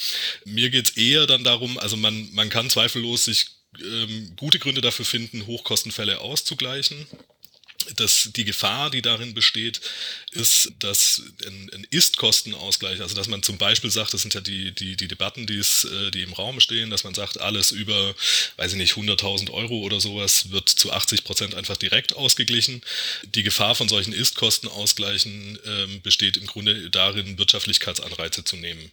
Mir geht's eher dann darum, also man, man kann zweifellos sich ähm, gute Gründe dafür finden, Hochkostenfälle auszugleichen. Das, die Gefahr, die darin besteht, ist, dass ein, ein Ist-Kostenausgleich, also dass man zum Beispiel sagt, das sind ja die, die, die Debatten, die, es, äh, die im Raum stehen, dass man sagt, alles über, weiß ich nicht, 100.000 Euro oder sowas wird zu 80 Prozent einfach direkt ausgeglichen. Die Gefahr von solchen Ist-Kostenausgleichen ähm, besteht im Grunde darin, Wirtschaftlichkeitsanreize zu nehmen.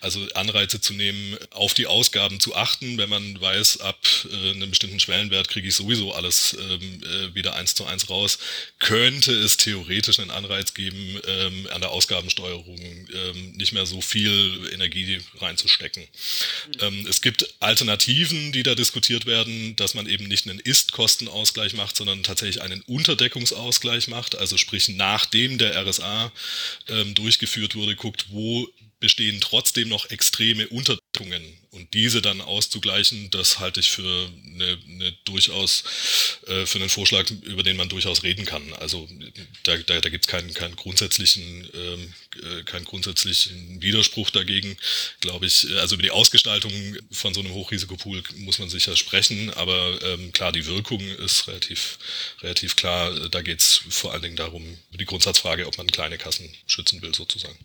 Also Anreize zu nehmen, auf die Ausgaben zu achten, wenn man weiß, ab äh, einem bestimmten Schwellenwert kriege ich sowieso alles ähm, äh, wieder eins zu eins raus, könnte es theoretisch einen Anreiz geben, ähm, an der Ausgabensteuerung ähm, nicht mehr so viel Energie reinzustecken. Ähm, es gibt Alternativen, die da diskutiert werden, dass man eben nicht einen Ist-Kostenausgleich macht, sondern tatsächlich einen Unterdeckungsausgleich macht, also sprich nachdem der RSA ähm, durchgeführt wurde, guckt, wo bestehen trotzdem noch extreme Unterdeckungen. Und diese dann auszugleichen, das halte ich für eine, eine durchaus äh, für einen Vorschlag, über den man durchaus reden kann. Also da, da, da gibt es keinen, keinen grundsätzlichen, ähm, äh, keinen grundsätzlichen Widerspruch dagegen, glaube ich. Also über die Ausgestaltung von so einem Hochrisikopool muss man sicher sprechen, aber ähm, klar, die Wirkung ist relativ, relativ klar. Da geht es vor allen Dingen darum, die Grundsatzfrage, ob man kleine Kassen schützen will, sozusagen.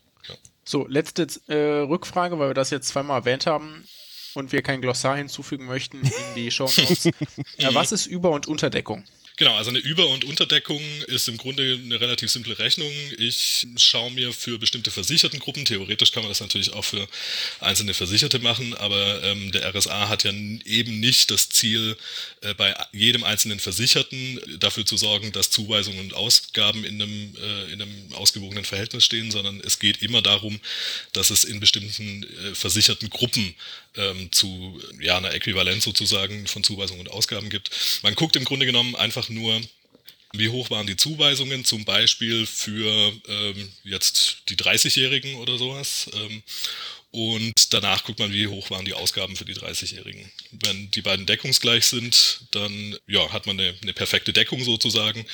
So, letzte äh, Rückfrage, weil wir das jetzt zweimal erwähnt haben und wir kein Glossar hinzufügen möchten in die Show Notes. ja, was ist Über- und Unterdeckung? Genau, also eine Über- und Unterdeckung ist im Grunde eine relativ simple Rechnung. Ich schaue mir für bestimmte Versichertengruppen, theoretisch kann man das natürlich auch für einzelne Versicherte machen, aber ähm, der RSA hat ja eben nicht das Ziel, äh, bei jedem einzelnen Versicherten dafür zu sorgen, dass Zuweisungen und Ausgaben in einem, äh, in einem ausgewogenen Verhältnis stehen, sondern es geht immer darum, dass es in bestimmten äh, versicherten Gruppen ähm, zu ja, einer Äquivalenz sozusagen von Zuweisungen und Ausgaben gibt. Man guckt im Grunde genommen einfach nur, wie hoch waren die Zuweisungen, zum Beispiel für ähm, jetzt die 30-Jährigen oder sowas. Ähm, und danach guckt man, wie hoch waren die Ausgaben für die 30-Jährigen. Wenn die beiden deckungsgleich sind, dann ja, hat man eine, eine, perfekte Deckung sozusagen.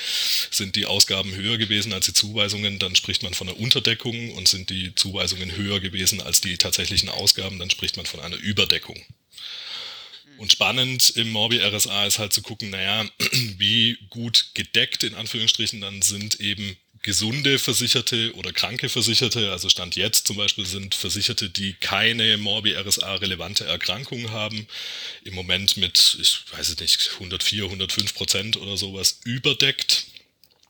Sind die Ausgaben höher gewesen als die Zuweisungen, dann spricht man von einer Unterdeckung. Und sind die Zuweisungen höher gewesen als die tatsächlichen Ausgaben, dann spricht man von einer Überdeckung. Und spannend im Morbi RSA ist halt zu gucken, naja, wie gut gedeckt in Anführungsstrichen dann sind eben gesunde Versicherte oder kranke Versicherte, also Stand jetzt zum Beispiel sind Versicherte, die keine Morbi-RSA-relevante Erkrankung haben, im Moment mit, ich weiß es nicht, 104, 105 Prozent oder sowas überdeckt.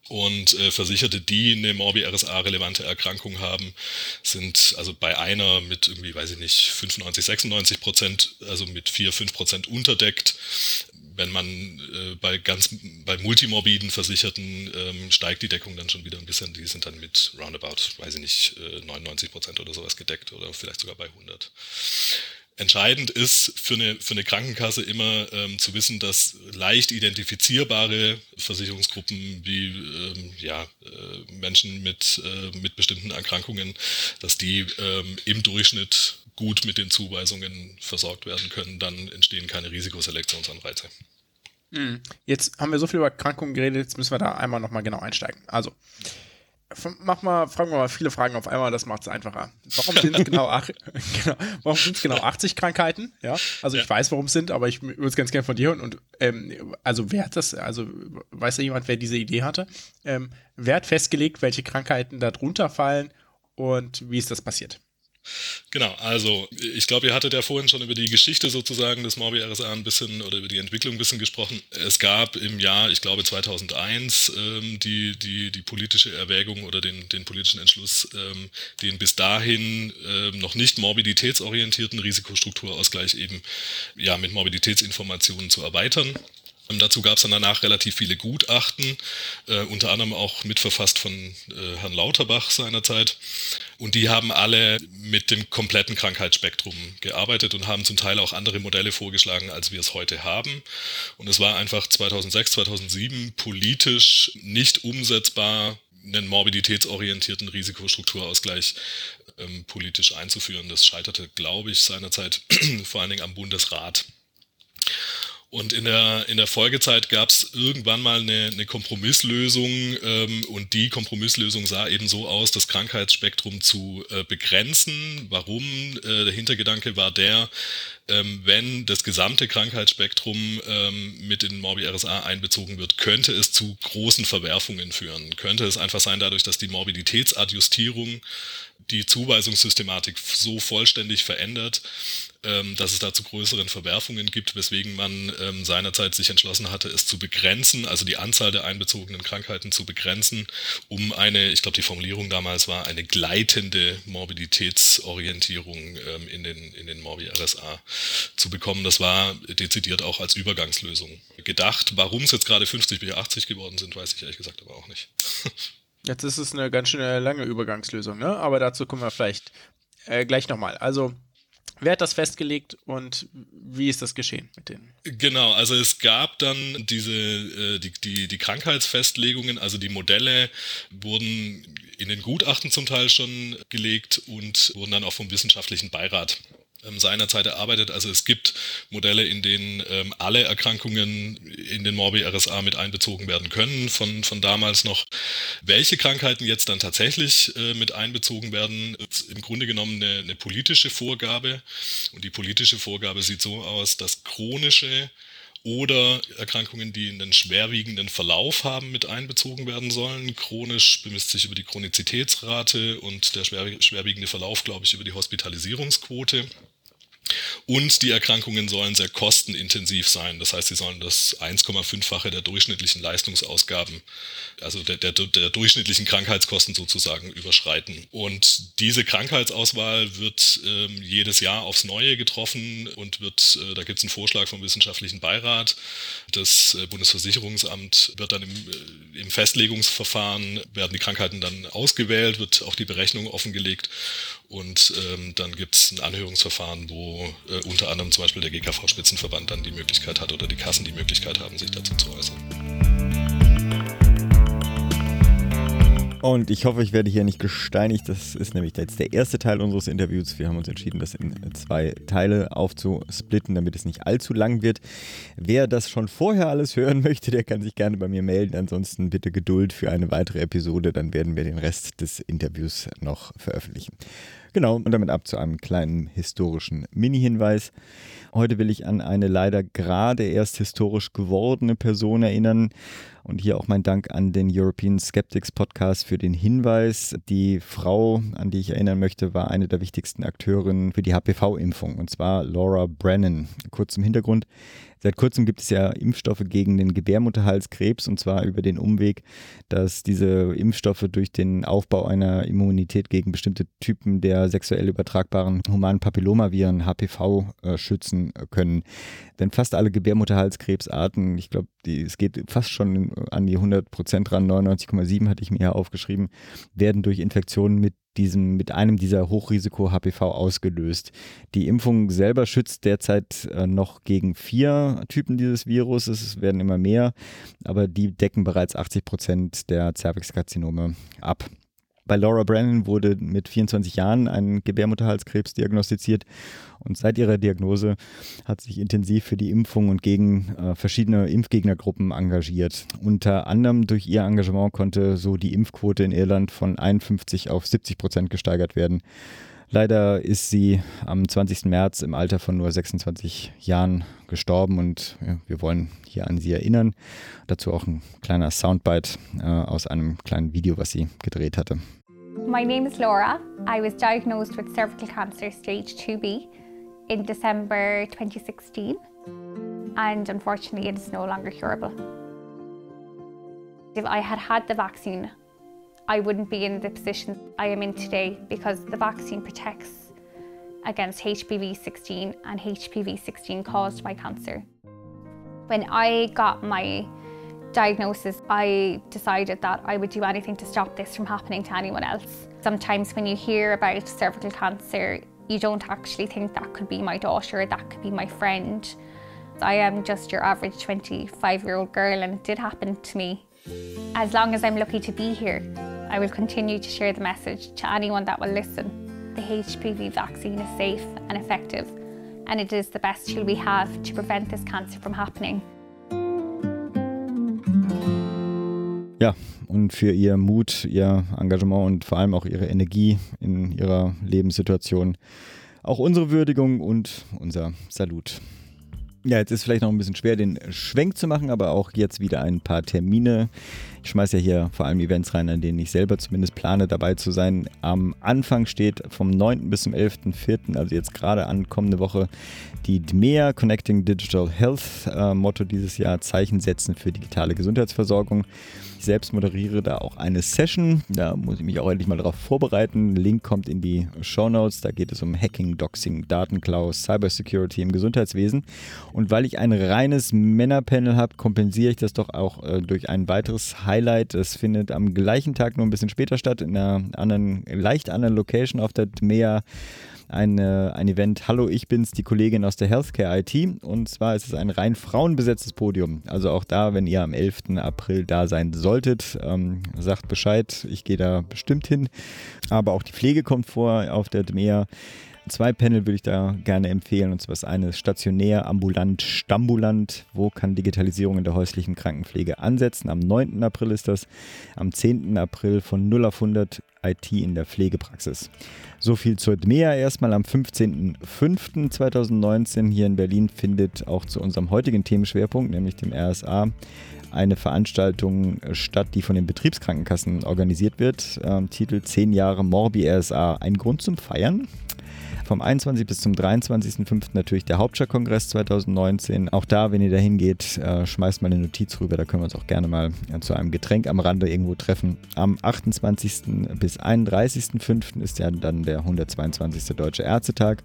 Und äh, Versicherte, die eine Morbi-RSA-relevante Erkrankung haben, sind also bei einer mit irgendwie, weiß ich nicht, 95, 96 Prozent, also mit 4, 5 Prozent unterdeckt. Wenn man äh, bei ganz bei multimorbiden Versicherten ähm, steigt die Deckung dann schon wieder ein bisschen. Die sind dann mit roundabout, weiß ich nicht, äh, 99 Prozent oder sowas gedeckt oder vielleicht sogar bei 100 entscheidend ist für eine, für eine Krankenkasse immer ähm, zu wissen, dass leicht identifizierbare Versicherungsgruppen wie ähm, ja, äh, Menschen mit, äh, mit bestimmten Erkrankungen, dass die ähm, im Durchschnitt gut mit den Zuweisungen versorgt werden können, dann entstehen keine Risikoselektionsanreize. Hm. Jetzt haben wir so viel über Erkrankungen geredet, jetzt müssen wir da einmal nochmal genau einsteigen. Also, mach mal, fragen wir mal viele Fragen auf einmal, das macht es einfacher. Warum sind es genau, genau, warum sind's genau 80 Krankheiten? Ja, also ja. ich weiß, warum es sind, aber ich würde es ganz gerne von dir hören. Und ähm, also wer hat das, also weiß da jemand, wer diese Idee hatte? Ähm, wer hat festgelegt, welche Krankheiten da drunter fallen und wie ist das passiert? Genau, also ich glaube, ihr hattet ja vorhin schon über die Geschichte sozusagen des Morbi RSA ein bisschen oder über die Entwicklung ein bisschen gesprochen. Es gab im Jahr, ich glaube 2001, ähm, die, die, die politische Erwägung oder den, den politischen Entschluss, ähm, den bis dahin ähm, noch nicht morbiditätsorientierten Risikostrukturausgleich eben ja mit Morbiditätsinformationen zu erweitern. Ähm, dazu gab es dann danach relativ viele Gutachten, äh, unter anderem auch mitverfasst von äh, Herrn Lauterbach seinerzeit. Und die haben alle mit dem kompletten Krankheitsspektrum gearbeitet und haben zum Teil auch andere Modelle vorgeschlagen, als wir es heute haben. Und es war einfach 2006, 2007 politisch nicht umsetzbar, einen morbiditätsorientierten Risikostrukturausgleich ähm, politisch einzuführen. Das scheiterte, glaube ich, seinerzeit vor allen Dingen am Bundesrat. Und in der, in der Folgezeit gab es irgendwann mal eine, eine Kompromisslösung ähm, und die Kompromisslösung sah eben so aus, das Krankheitsspektrum zu äh, begrenzen. Warum? Äh, der Hintergedanke war der, ähm, wenn das gesamte Krankheitsspektrum ähm, mit in Morbi RSA einbezogen wird, könnte es zu großen Verwerfungen führen. Könnte es einfach sein, dadurch, dass die Morbiditätsadjustierung die Zuweisungssystematik so vollständig verändert, dass es da zu größeren Verwerfungen gibt, weswegen man ähm, seinerzeit sich entschlossen hatte, es zu begrenzen, also die Anzahl der einbezogenen Krankheiten zu begrenzen, um eine, ich glaube die Formulierung damals war, eine gleitende Morbiditätsorientierung ähm, in den, in den Morbi-RSA zu bekommen. Das war dezidiert auch als Übergangslösung gedacht. Warum es jetzt gerade 50 bis 80 geworden sind, weiß ich ehrlich gesagt aber auch nicht. Jetzt ist es eine ganz schön lange Übergangslösung, ne? aber dazu kommen wir vielleicht äh, gleich nochmal. Also Wer hat das festgelegt und wie ist das geschehen mit denen? Genau, also es gab dann diese, äh, die, die, die Krankheitsfestlegungen, also die Modelle wurden in den Gutachten zum Teil schon gelegt und wurden dann auch vom wissenschaftlichen Beirat seinerzeit erarbeitet. Also es gibt Modelle, in denen ähm, alle Erkrankungen in den Morbi RSA mit einbezogen werden können, von, von damals noch. Welche Krankheiten jetzt dann tatsächlich äh, mit einbezogen werden, ist im Grunde genommen eine, eine politische Vorgabe. Und die politische Vorgabe sieht so aus, dass chronische oder Erkrankungen, die einen schwerwiegenden Verlauf haben, mit einbezogen werden sollen. Chronisch bemisst sich über die Chronizitätsrate und der schwerwiegende Verlauf, glaube ich, über die Hospitalisierungsquote. Und die Erkrankungen sollen sehr kostenintensiv sein. Das heißt, sie sollen das 1,5-fache der durchschnittlichen Leistungsausgaben, also der, der, der, durchschnittlichen Krankheitskosten sozusagen überschreiten. Und diese Krankheitsauswahl wird ähm, jedes Jahr aufs Neue getroffen und wird, äh, da gibt es einen Vorschlag vom wissenschaftlichen Beirat. Das äh, Bundesversicherungsamt wird dann im, äh, im Festlegungsverfahren, werden die Krankheiten dann ausgewählt, wird auch die Berechnung offengelegt. Und ähm, dann gibt es ein Anhörungsverfahren, wo äh, unter anderem zum Beispiel der GKV-Spitzenverband dann die Möglichkeit hat oder die Kassen die Möglichkeit haben, sich dazu zu äußern. Und ich hoffe, ich werde hier nicht gesteinigt. Das ist nämlich jetzt der erste Teil unseres Interviews. Wir haben uns entschieden, das in zwei Teile aufzusplitten, damit es nicht allzu lang wird. Wer das schon vorher alles hören möchte, der kann sich gerne bei mir melden. Ansonsten bitte Geduld für eine weitere Episode. Dann werden wir den Rest des Interviews noch veröffentlichen. Genau, und damit ab zu einem kleinen historischen Mini-Hinweis. Heute will ich an eine leider gerade erst historisch gewordene Person erinnern. Und hier auch mein Dank an den European Skeptics Podcast für den Hinweis. Die Frau, an die ich erinnern möchte, war eine der wichtigsten Akteurinnen für die HPV-Impfung, und zwar Laura Brennan. Kurz zum Hintergrund. Seit kurzem gibt es ja Impfstoffe gegen den Gebärmutterhalskrebs und zwar über den Umweg, dass diese Impfstoffe durch den Aufbau einer Immunität gegen bestimmte Typen der sexuell übertragbaren humanen Papillomaviren HPV äh, schützen können. Denn fast alle Gebärmutterhalskrebsarten, ich glaube, es geht fast schon an die 100 Prozent ran, 99,7 hatte ich mir ja aufgeschrieben, werden durch Infektionen mit diesem, mit einem dieser Hochrisiko-HPV ausgelöst. Die Impfung selber schützt derzeit äh, noch gegen vier Typen dieses Virus. Es werden immer mehr, aber die decken bereits 80 Prozent der Zervixkarzinome ab. Bei Laura Brennan wurde mit 24 Jahren ein Gebärmutterhalskrebs diagnostiziert und seit ihrer Diagnose hat sich intensiv für die Impfung und gegen äh, verschiedene Impfgegnergruppen engagiert. Unter anderem durch ihr Engagement konnte so die Impfquote in Irland von 51 auf 70 Prozent gesteigert werden. Leider ist sie am 20. März im Alter von nur 26 Jahren gestorben und wir wollen hier an sie erinnern. Dazu auch ein kleiner Soundbite äh, aus einem kleinen Video, was sie gedreht hatte. My name is Laura. I was diagnosed with cervical cancer stage 2B in December 2016 and unfortunately it is no longer curable. If I had had the vaccine I wouldn't be in the position I am in today because the vaccine protects against HPV 16 and HPV 16 caused by cancer. When I got my diagnosis, I decided that I would do anything to stop this from happening to anyone else. Sometimes when you hear about cervical cancer, you don't actually think that could be my daughter, that could be my friend. I am just your average 25 year old girl and it did happen to me. As long as I'm lucky to be here, I will continue to share the message to anyone that will listen. The HPV vaccine is safe and effective, and it is the best tool we have to prevent this cancer from happening. Ja, und für ihr Mut, ihr Engagement und vor allem auch ihre Energie in ihrer Lebenssituation auch unsere Würdigung und unser Salut. Ja, jetzt ist vielleicht noch ein bisschen schwer, den Schwenk zu machen, aber auch jetzt wieder ein paar Termine. Ich schmeiße ja hier vor allem Events rein, an denen ich selber zumindest plane, dabei zu sein. Am Anfang steht vom 9. bis zum 11.04., also jetzt gerade an kommende Woche, die DMEA Connecting Digital Health äh, Motto dieses Jahr Zeichen setzen für digitale Gesundheitsversorgung. Ich selbst moderiere da auch eine Session. Da muss ich mich auch endlich mal darauf vorbereiten. Link kommt in die Show Notes. Da geht es um Hacking, Doxing, Datenklaus, Cybersecurity im Gesundheitswesen. Und weil ich ein reines Männerpanel habe, kompensiere ich das doch auch äh, durch ein weiteres High Highlight. Es findet am gleichen Tag nur ein bisschen später statt, in einer anderen, leicht anderen Location auf der DMEA eine, ein Event. Hallo, ich bin's, die Kollegin aus der Healthcare IT. Und zwar ist es ein rein frauenbesetztes Podium. Also auch da, wenn ihr am 11. April da sein solltet, ähm, sagt Bescheid. Ich gehe da bestimmt hin. Aber auch die Pflege kommt vor auf der DMEA. Zwei Panel würde ich da gerne empfehlen. Und zwar das eine ist stationär, ambulant, stambulant. Wo kann Digitalisierung in der häuslichen Krankenpflege ansetzen? Am 9. April ist das. Am 10. April von 0 auf 100 IT in der Pflegepraxis. So viel zur DMEA erstmal am 15.05.2019 hier in Berlin findet auch zu unserem heutigen Themenschwerpunkt, nämlich dem RSA, eine Veranstaltung statt, die von den Betriebskrankenkassen organisiert wird. Ähm, Titel 10 Jahre Morbi RSA. Ein Grund zum Feiern. Vom 21. bis zum 23.05. natürlich der Hauptstadtkongress 2019. Auch da, wenn ihr da hingeht, äh, schmeißt mal eine Notiz rüber. Da können wir uns auch gerne mal äh, zu einem Getränk am Rande irgendwo treffen. Am 28. bis 31.05. ist ja dann der 122. Deutsche Ärztetag.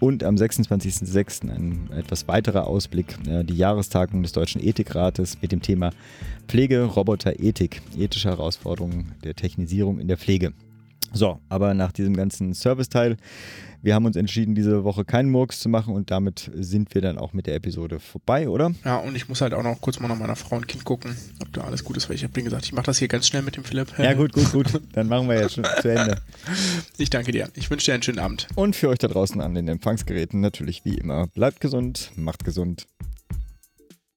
Und am 26.06. ein etwas weiterer Ausblick, äh, die Jahrestagung des Deutschen Ethikrates mit dem Thema Pflege, Roboter, Ethik, ethische Herausforderungen der Technisierung in der Pflege. So, aber nach diesem ganzen Serviceteil, wir haben uns entschieden, diese Woche keinen Murks zu machen und damit sind wir dann auch mit der Episode vorbei, oder? Ja, und ich muss halt auch noch kurz mal nach meiner Frau und Kind gucken, ob da alles gut ist, weil ich habe gesagt, ich mache das hier ganz schnell mit dem Philipp. Ja, gut, gut, gut. Dann machen wir jetzt schon zu Ende. Ich danke dir. Ich wünsche dir einen schönen Abend. Und für euch da draußen an den Empfangsgeräten natürlich wie immer, bleibt gesund, macht gesund.